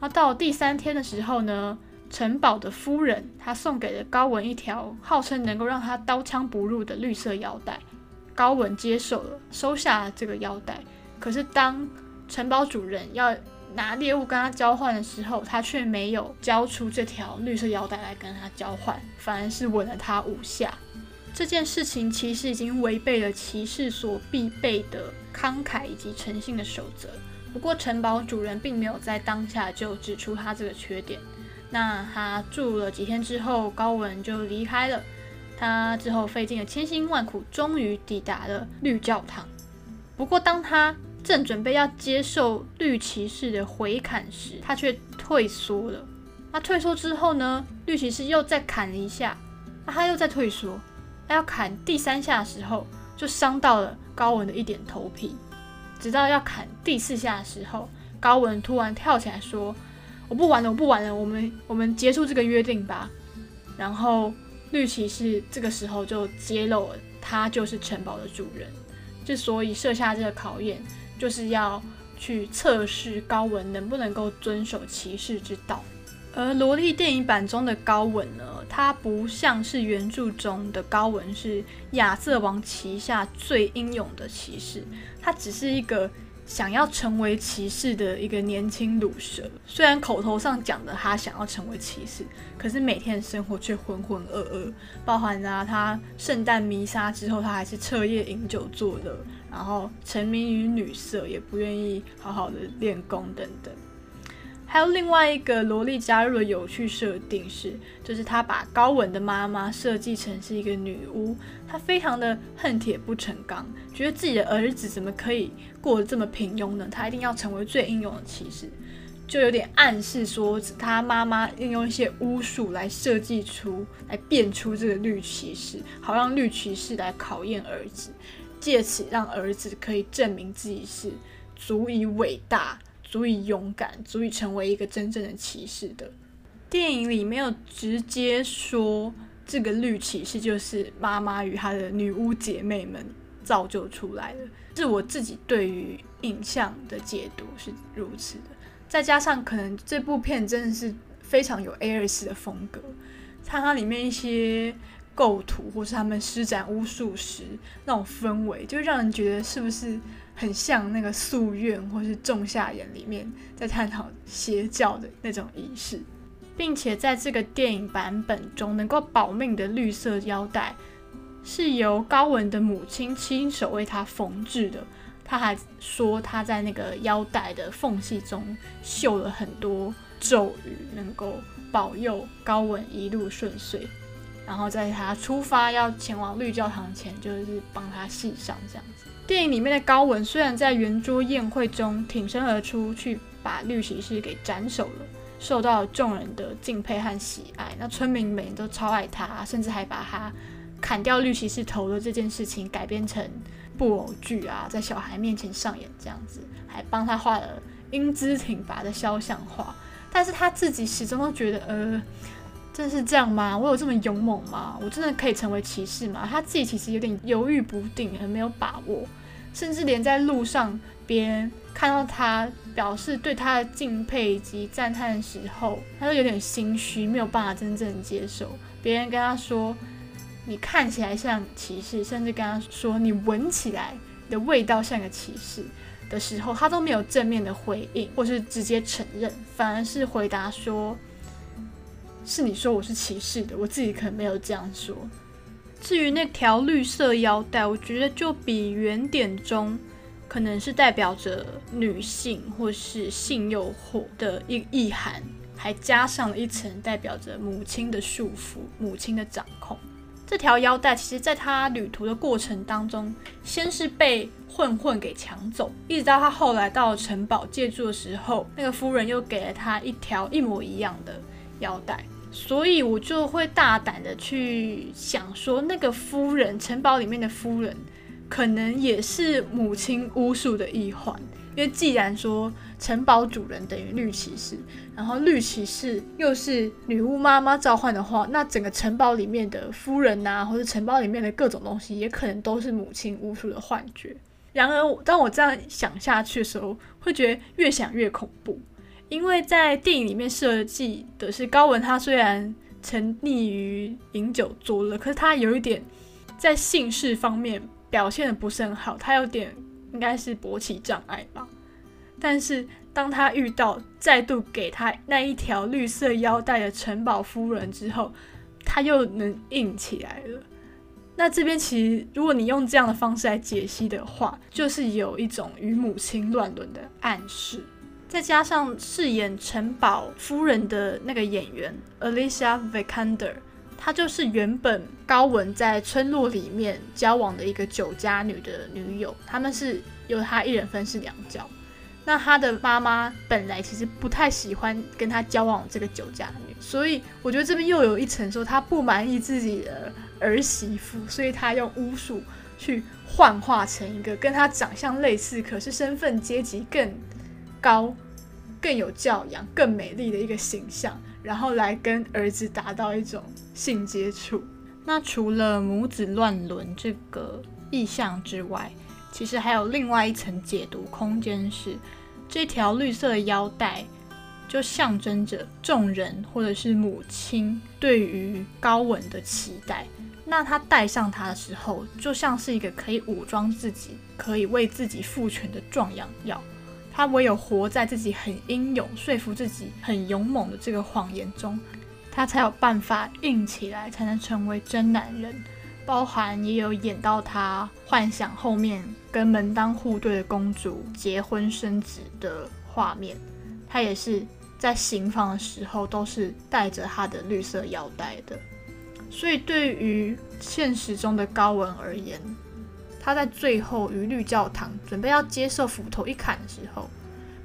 那到第三天的时候呢，城堡的夫人她送给了高文一条号称能够让他刀枪不入的绿色腰带，高文接受了，收下了这个腰带。可是当城堡主人要拿猎物跟他交换的时候，他却没有交出这条绿色腰带来跟他交换，反而是吻了他五下。这件事情其实已经违背了骑士所必备的慷慨以及诚信的守则。不过，城堡主人并没有在当下就指出他这个缺点。那他住了几天之后，高文就离开了。他之后费尽了千辛万苦，终于抵达了绿教堂。不过，当他正准备要接受绿骑士的回砍时，他却退缩了。那退缩之后呢？绿骑士又再砍了一下，那他又再退缩。他要砍第三下的时候，就伤到了高文的一点头皮。直到要砍第四下的时候，高文突然跳起来说：“我不玩了，我不玩了，我们我们结束这个约定吧。”然后绿骑士这个时候就揭露了，他就是城堡的主人。之所以设下这个考验，就是要去测试高文能不能够遵守骑士之道。而萝莉电影版中的高文呢，他不像是原著中的高文，是亚瑟王旗下最英勇的骑士，他只是一个想要成为骑士的一个年轻鲁蛇。虽然口头上讲的他想要成为骑士，可是每天的生活却浑浑噩噩，包含着他圣诞弥撒之后，他还是彻夜饮酒作乐，然后沉迷于女色，也不愿意好好的练功等等。还有另外一个萝莉加入的有趣设定是，就是他把高文的妈妈设计成是一个女巫，她非常的恨铁不成钢，觉得自己的儿子怎么可以过得这么平庸呢？他一定要成为最英勇的骑士，就有点暗示说他妈妈运用一些巫术来设计出来变出这个绿骑士，好让绿骑士来考验儿子，借此让儿子可以证明自己是足以伟大。足以勇敢，足以成为一个真正的骑士的。电影里没有直接说这个绿骑士就是妈妈与她的女巫姐妹们造就出来的，是我自己对于影像的解读是如此的。再加上可能这部片真的是非常有 A 二四的风格，看它里面一些构图或是他们施展巫术时那种氛围，就让人觉得是不是？很像那个夙愿或是仲夏言里面在探讨邪教的那种仪式，并且在这个电影版本中能够保命的绿色腰带是由高文的母亲亲手为他缝制的。他还说他在那个腰带的缝隙中绣了很多咒语，能够保佑高文一路顺遂。然后在他出发要前往绿教堂前，就是帮他系上这样子。电影里面的高文虽然在圆桌宴会中挺身而出，去把绿骑士给斩首了，受到众人的敬佩和喜爱。那村民们都超爱他，甚至还把他砍掉绿骑士头的这件事情改编成布偶剧啊，在小孩面前上演这样子，还帮他画了英姿挺拔的肖像画。但是他自己始终都觉得，呃。真的是这样吗？我有这么勇猛吗？我真的可以成为骑士吗？他自己其实有点犹豫不定，很没有把握，甚至连在路上，别人看到他表示对他的敬佩以及赞叹的时候，他都有点心虚，没有办法真正接受。别人跟他说：“你看起来像骑士”，甚至跟他说：“你闻起来的味道像个骑士”的时候，他都没有正面的回应，或是直接承认，反而是回答说。是你说我是歧视的，我自己可能没有这样说。至于那条绿色腰带，我觉得就比原点中可能是代表着女性或是性诱惑的一意涵，还加上了一层代表着母亲的束缚、母亲的掌控。这条腰带其实在他旅途的过程当中，先是被混混给抢走，一直到他后来到城堡借住的时候，那个夫人又给了他一条一模一样的腰带。所以我就会大胆的去想说，那个夫人，城堡里面的夫人，可能也是母亲巫术的一环。因为既然说城堡主人等于绿骑士，然后绿骑士又是女巫妈妈召唤的话，那整个城堡里面的夫人呐，或者城堡里面的各种东西，也可能都是母亲巫术的幻觉。然而，当我这样想下去的时候，会觉得越想越恐怖，因为在电影里面设计的是高文，他虽然沉溺于饮酒作乐，可是他有一点在性事方面表现的不是很好，他有点。应该是勃起障碍吧，但是当他遇到再度给他那一条绿色腰带的城堡夫人之后，他又能硬起来了。那这边其实，如果你用这样的方式来解析的话，就是有一种与母亲乱伦的暗示。再加上饰演城堡夫人的那个演员 Alicia Vikander。她就是原本高文在村落里面交往的一个酒家女的女友，他们是由他一人分饰两角。那他的妈妈本来其实不太喜欢跟他交往这个酒家女，所以我觉得这边又有一层说他不满意自己的儿媳妇，所以他用巫术去幻化成一个跟他长相类似，可是身份阶级更高、更有教养、更美丽的一个形象。然后来跟儿子达到一种性接触。那除了母子乱伦这个意象之外，其实还有另外一层解读空间，是这条绿色的腰带就象征着众人或者是母亲对于高稳的期待。那他戴上它的时候，就像是一个可以武装自己、可以为自己赋权的壮阳药。他唯有活在自己很英勇、说服自己很勇猛的这个谎言中，他才有办法硬起来，才能成为真男人。包含也有演到他幻想后面跟门当户对的公主结婚生子的画面，他也是在行房的时候都是带着他的绿色腰带的。所以对于现实中的高文而言，他在最后于绿教堂准备要接受斧头一砍的时候，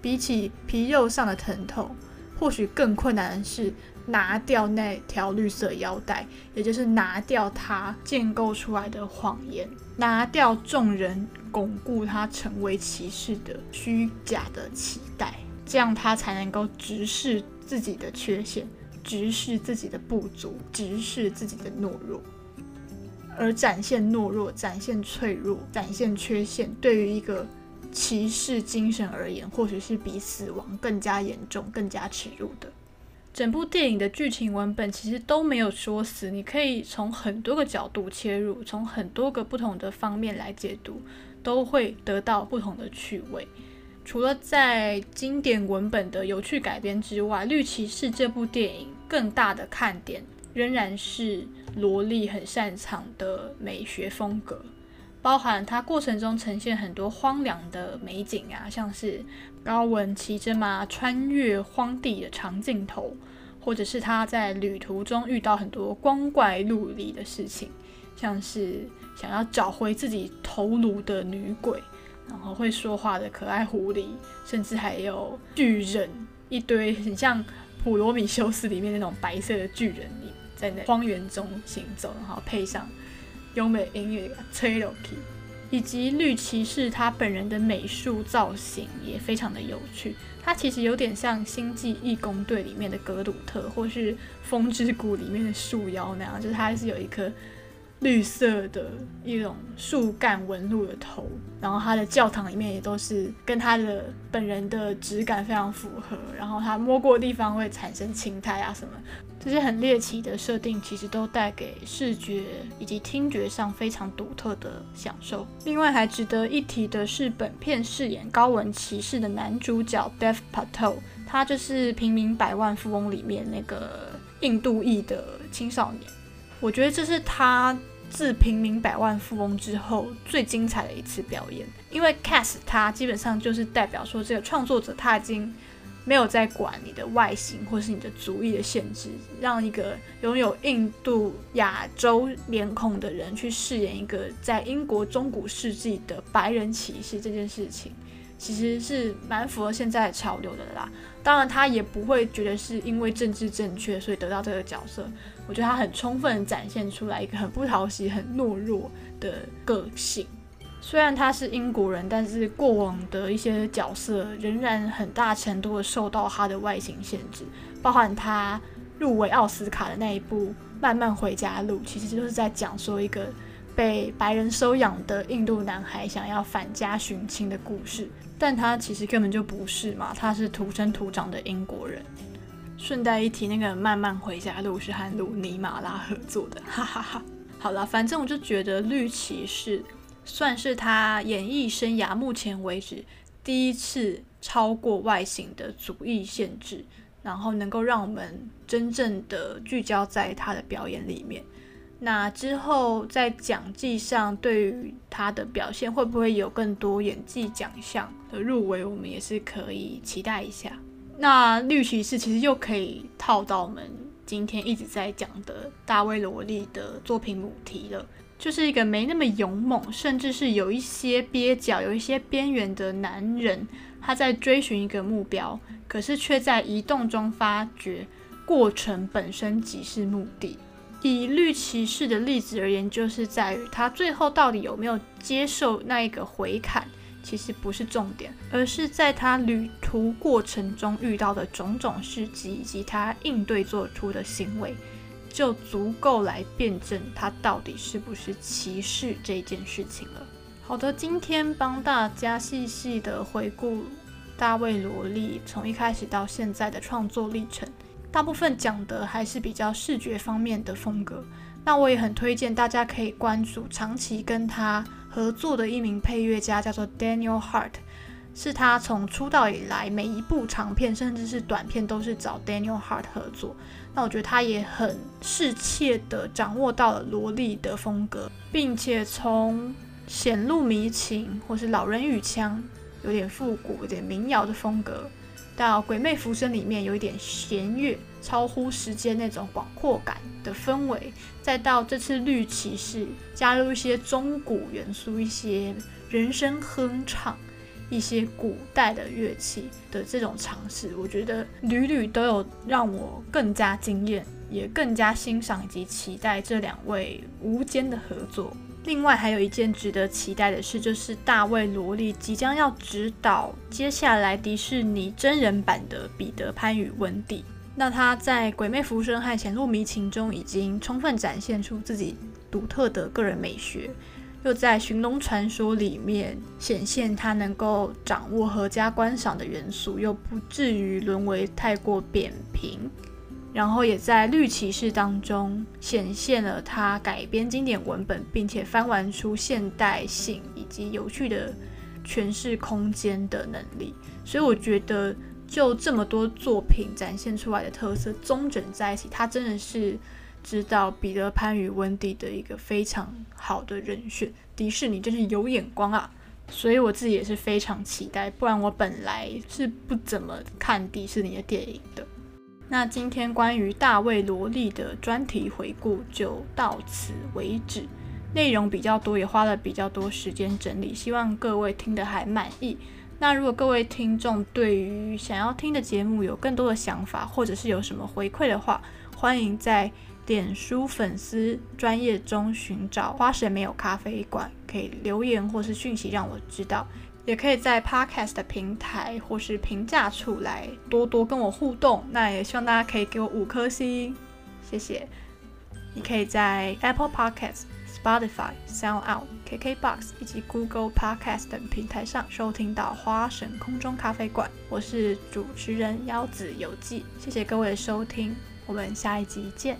比起皮肉上的疼痛，或许更困难的是拿掉那条绿色腰带，也就是拿掉他建构出来的谎言，拿掉众人巩固他成为骑士的虚假的期待，这样他才能够直视自己的缺陷，直视自己的不足，直视自己的懦弱。而展现懦弱、展现脆弱、展现缺陷，对于一个骑士精神而言，或许是比死亡更加严重、更加耻辱的。整部电影的剧情文本其实都没有说死，你可以从很多个角度切入，从很多个不同的方面来解读，都会得到不同的趣味。除了在经典文本的有趣改编之外，《绿骑士》这部电影更大的看点仍然是。萝莉很擅长的美学风格，包含它过程中呈现很多荒凉的美景啊，像是高文骑着马穿越荒地的长镜头，或者是他在旅途中遇到很多光怪陆离的事情，像是想要找回自己头颅的女鬼，然后会说话的可爱狐狸，甚至还有巨人，一堆很像普罗米修斯里面那种白色的巨人。在那荒原中行走，然后配上优美音乐吹落去，以及绿骑士他本人的美术造型也非常的有趣。他其实有点像《星际义工队》里面的格鲁特，或是《风之谷》里面的树妖那样，就是他是有一颗绿色的一种树干纹路的头。然后他的教堂里面也都是跟他的本人的质感非常符合。然后他摸过的地方会产生青苔啊什么。这些很猎奇的设定，其实都带给视觉以及听觉上非常独特的享受。另外还值得一提的是，本片饰演高文骑士的男主角 Dev Patel，他就是《平民百万富翁》里面那个印度裔的青少年。我觉得这是他自《平民百万富翁》之后最精彩的一次表演，因为 Cast 他基本上就是代表说，这个创作者他已经。没有在管你的外形或是你的族裔的限制，让一个拥有印度亚洲脸孔的人去饰演一个在英国中古世纪的白人骑士，这件事情其实是蛮符合现在潮流的啦。当然，他也不会觉得是因为政治正确所以得到这个角色。我觉得他很充分展现出来一个很不讨喜、很懦弱的个性。虽然他是英国人，但是过往的一些角色仍然很大程度的受到他的外形限制，包含他入围奥斯卡的那一部《慢慢回家路》，其实就是在讲说一个被白人收养的印度男孩想要返家寻亲的故事。但他其实根本就不是嘛，他是土生土长的英国人。顺带一提，那个《慢慢回家路》是和鲁尼马拉合作的，哈哈哈。好了，反正我就觉得《绿骑士》。算是他演艺生涯目前为止第一次超过外形的主义限制，然后能够让我们真正的聚焦在他的表演里面。那之后在奖季上，对于他的表现会不会有更多演技奖项的入围，我们也是可以期待一下。那绿骑士其实又可以套到我们今天一直在讲的大卫罗莉的作品母题了。就是一个没那么勇猛，甚至是有一些蹩脚、有一些边缘的男人，他在追寻一个目标，可是却在移动中发觉过程本身即是目的。以绿骑士的例子而言，就是在于他最后到底有没有接受那一个回砍，其实不是重点，而是在他旅途过程中遇到的种种事迹以及他应对做出的行为。就足够来辩证他到底是不是歧视这件事情了。好的，今天帮大家细细的回顾大卫罗莉从一开始到现在的创作历程，大部分讲的还是比较视觉方面的风格。那我也很推荐大家可以关注长期跟他合作的一名配乐家，叫做 Daniel Hart。是他从出道以来每一部长片甚至是短片都是找 Daniel Hart 合作，那我觉得他也很适切的掌握到了萝莉的风格，并且从显露迷情或是老人语腔有点复古、有点民谣的风格，到鬼魅浮生里面有一点弦乐超乎时间那种广阔感的氛围，再到这次绿骑士加入一些中古元素、一些人声哼唱。一些古代的乐器的这种尝试，我觉得屡屡都有让我更加惊艳，也更加欣赏以及期待这两位无间的合作。另外，还有一件值得期待的事，就是大卫罗莉即将要指导接下来迪士尼真人版的《彼得潘与温蒂》。那他在《鬼魅浮生》和《潜入迷情》中已经充分展现出自己独特的个人美学。又在《寻龙传说》里面显现他能够掌握合家观赏的元素，又不至于沦为太过扁平。然后也在《绿骑士》当中显现了他改编经典文本，并且翻玩出现代性以及有趣的诠释空间的能力。所以我觉得，就这么多作品展现出来的特色综整在一起，他真的是。知道彼得潘与温蒂的一个非常好的人选，迪士尼真是有眼光啊！所以我自己也是非常期待，不然我本来是不怎么看迪士尼的电影的。那今天关于大卫罗莉的专题回顾就到此为止，内容比较多，也花了比较多时间整理，希望各位听得还满意。那如果各位听众对于想要听的节目有更多的想法，或者是有什么回馈的话，欢迎在。点书粉丝专业中寻找花神没有咖啡馆，可以留言或是讯息让我知道，也可以在 Podcast 的平台或是评价处来多多跟我互动。那也希望大家可以给我五颗星，谢谢。你可以在 Apple Podcast、Spotify、SoundOut、KKBox 以及 Google Podcast 等平台上收听到花神空中咖啡馆。我是主持人腰子游记，谢谢各位的收听，我们下一集见。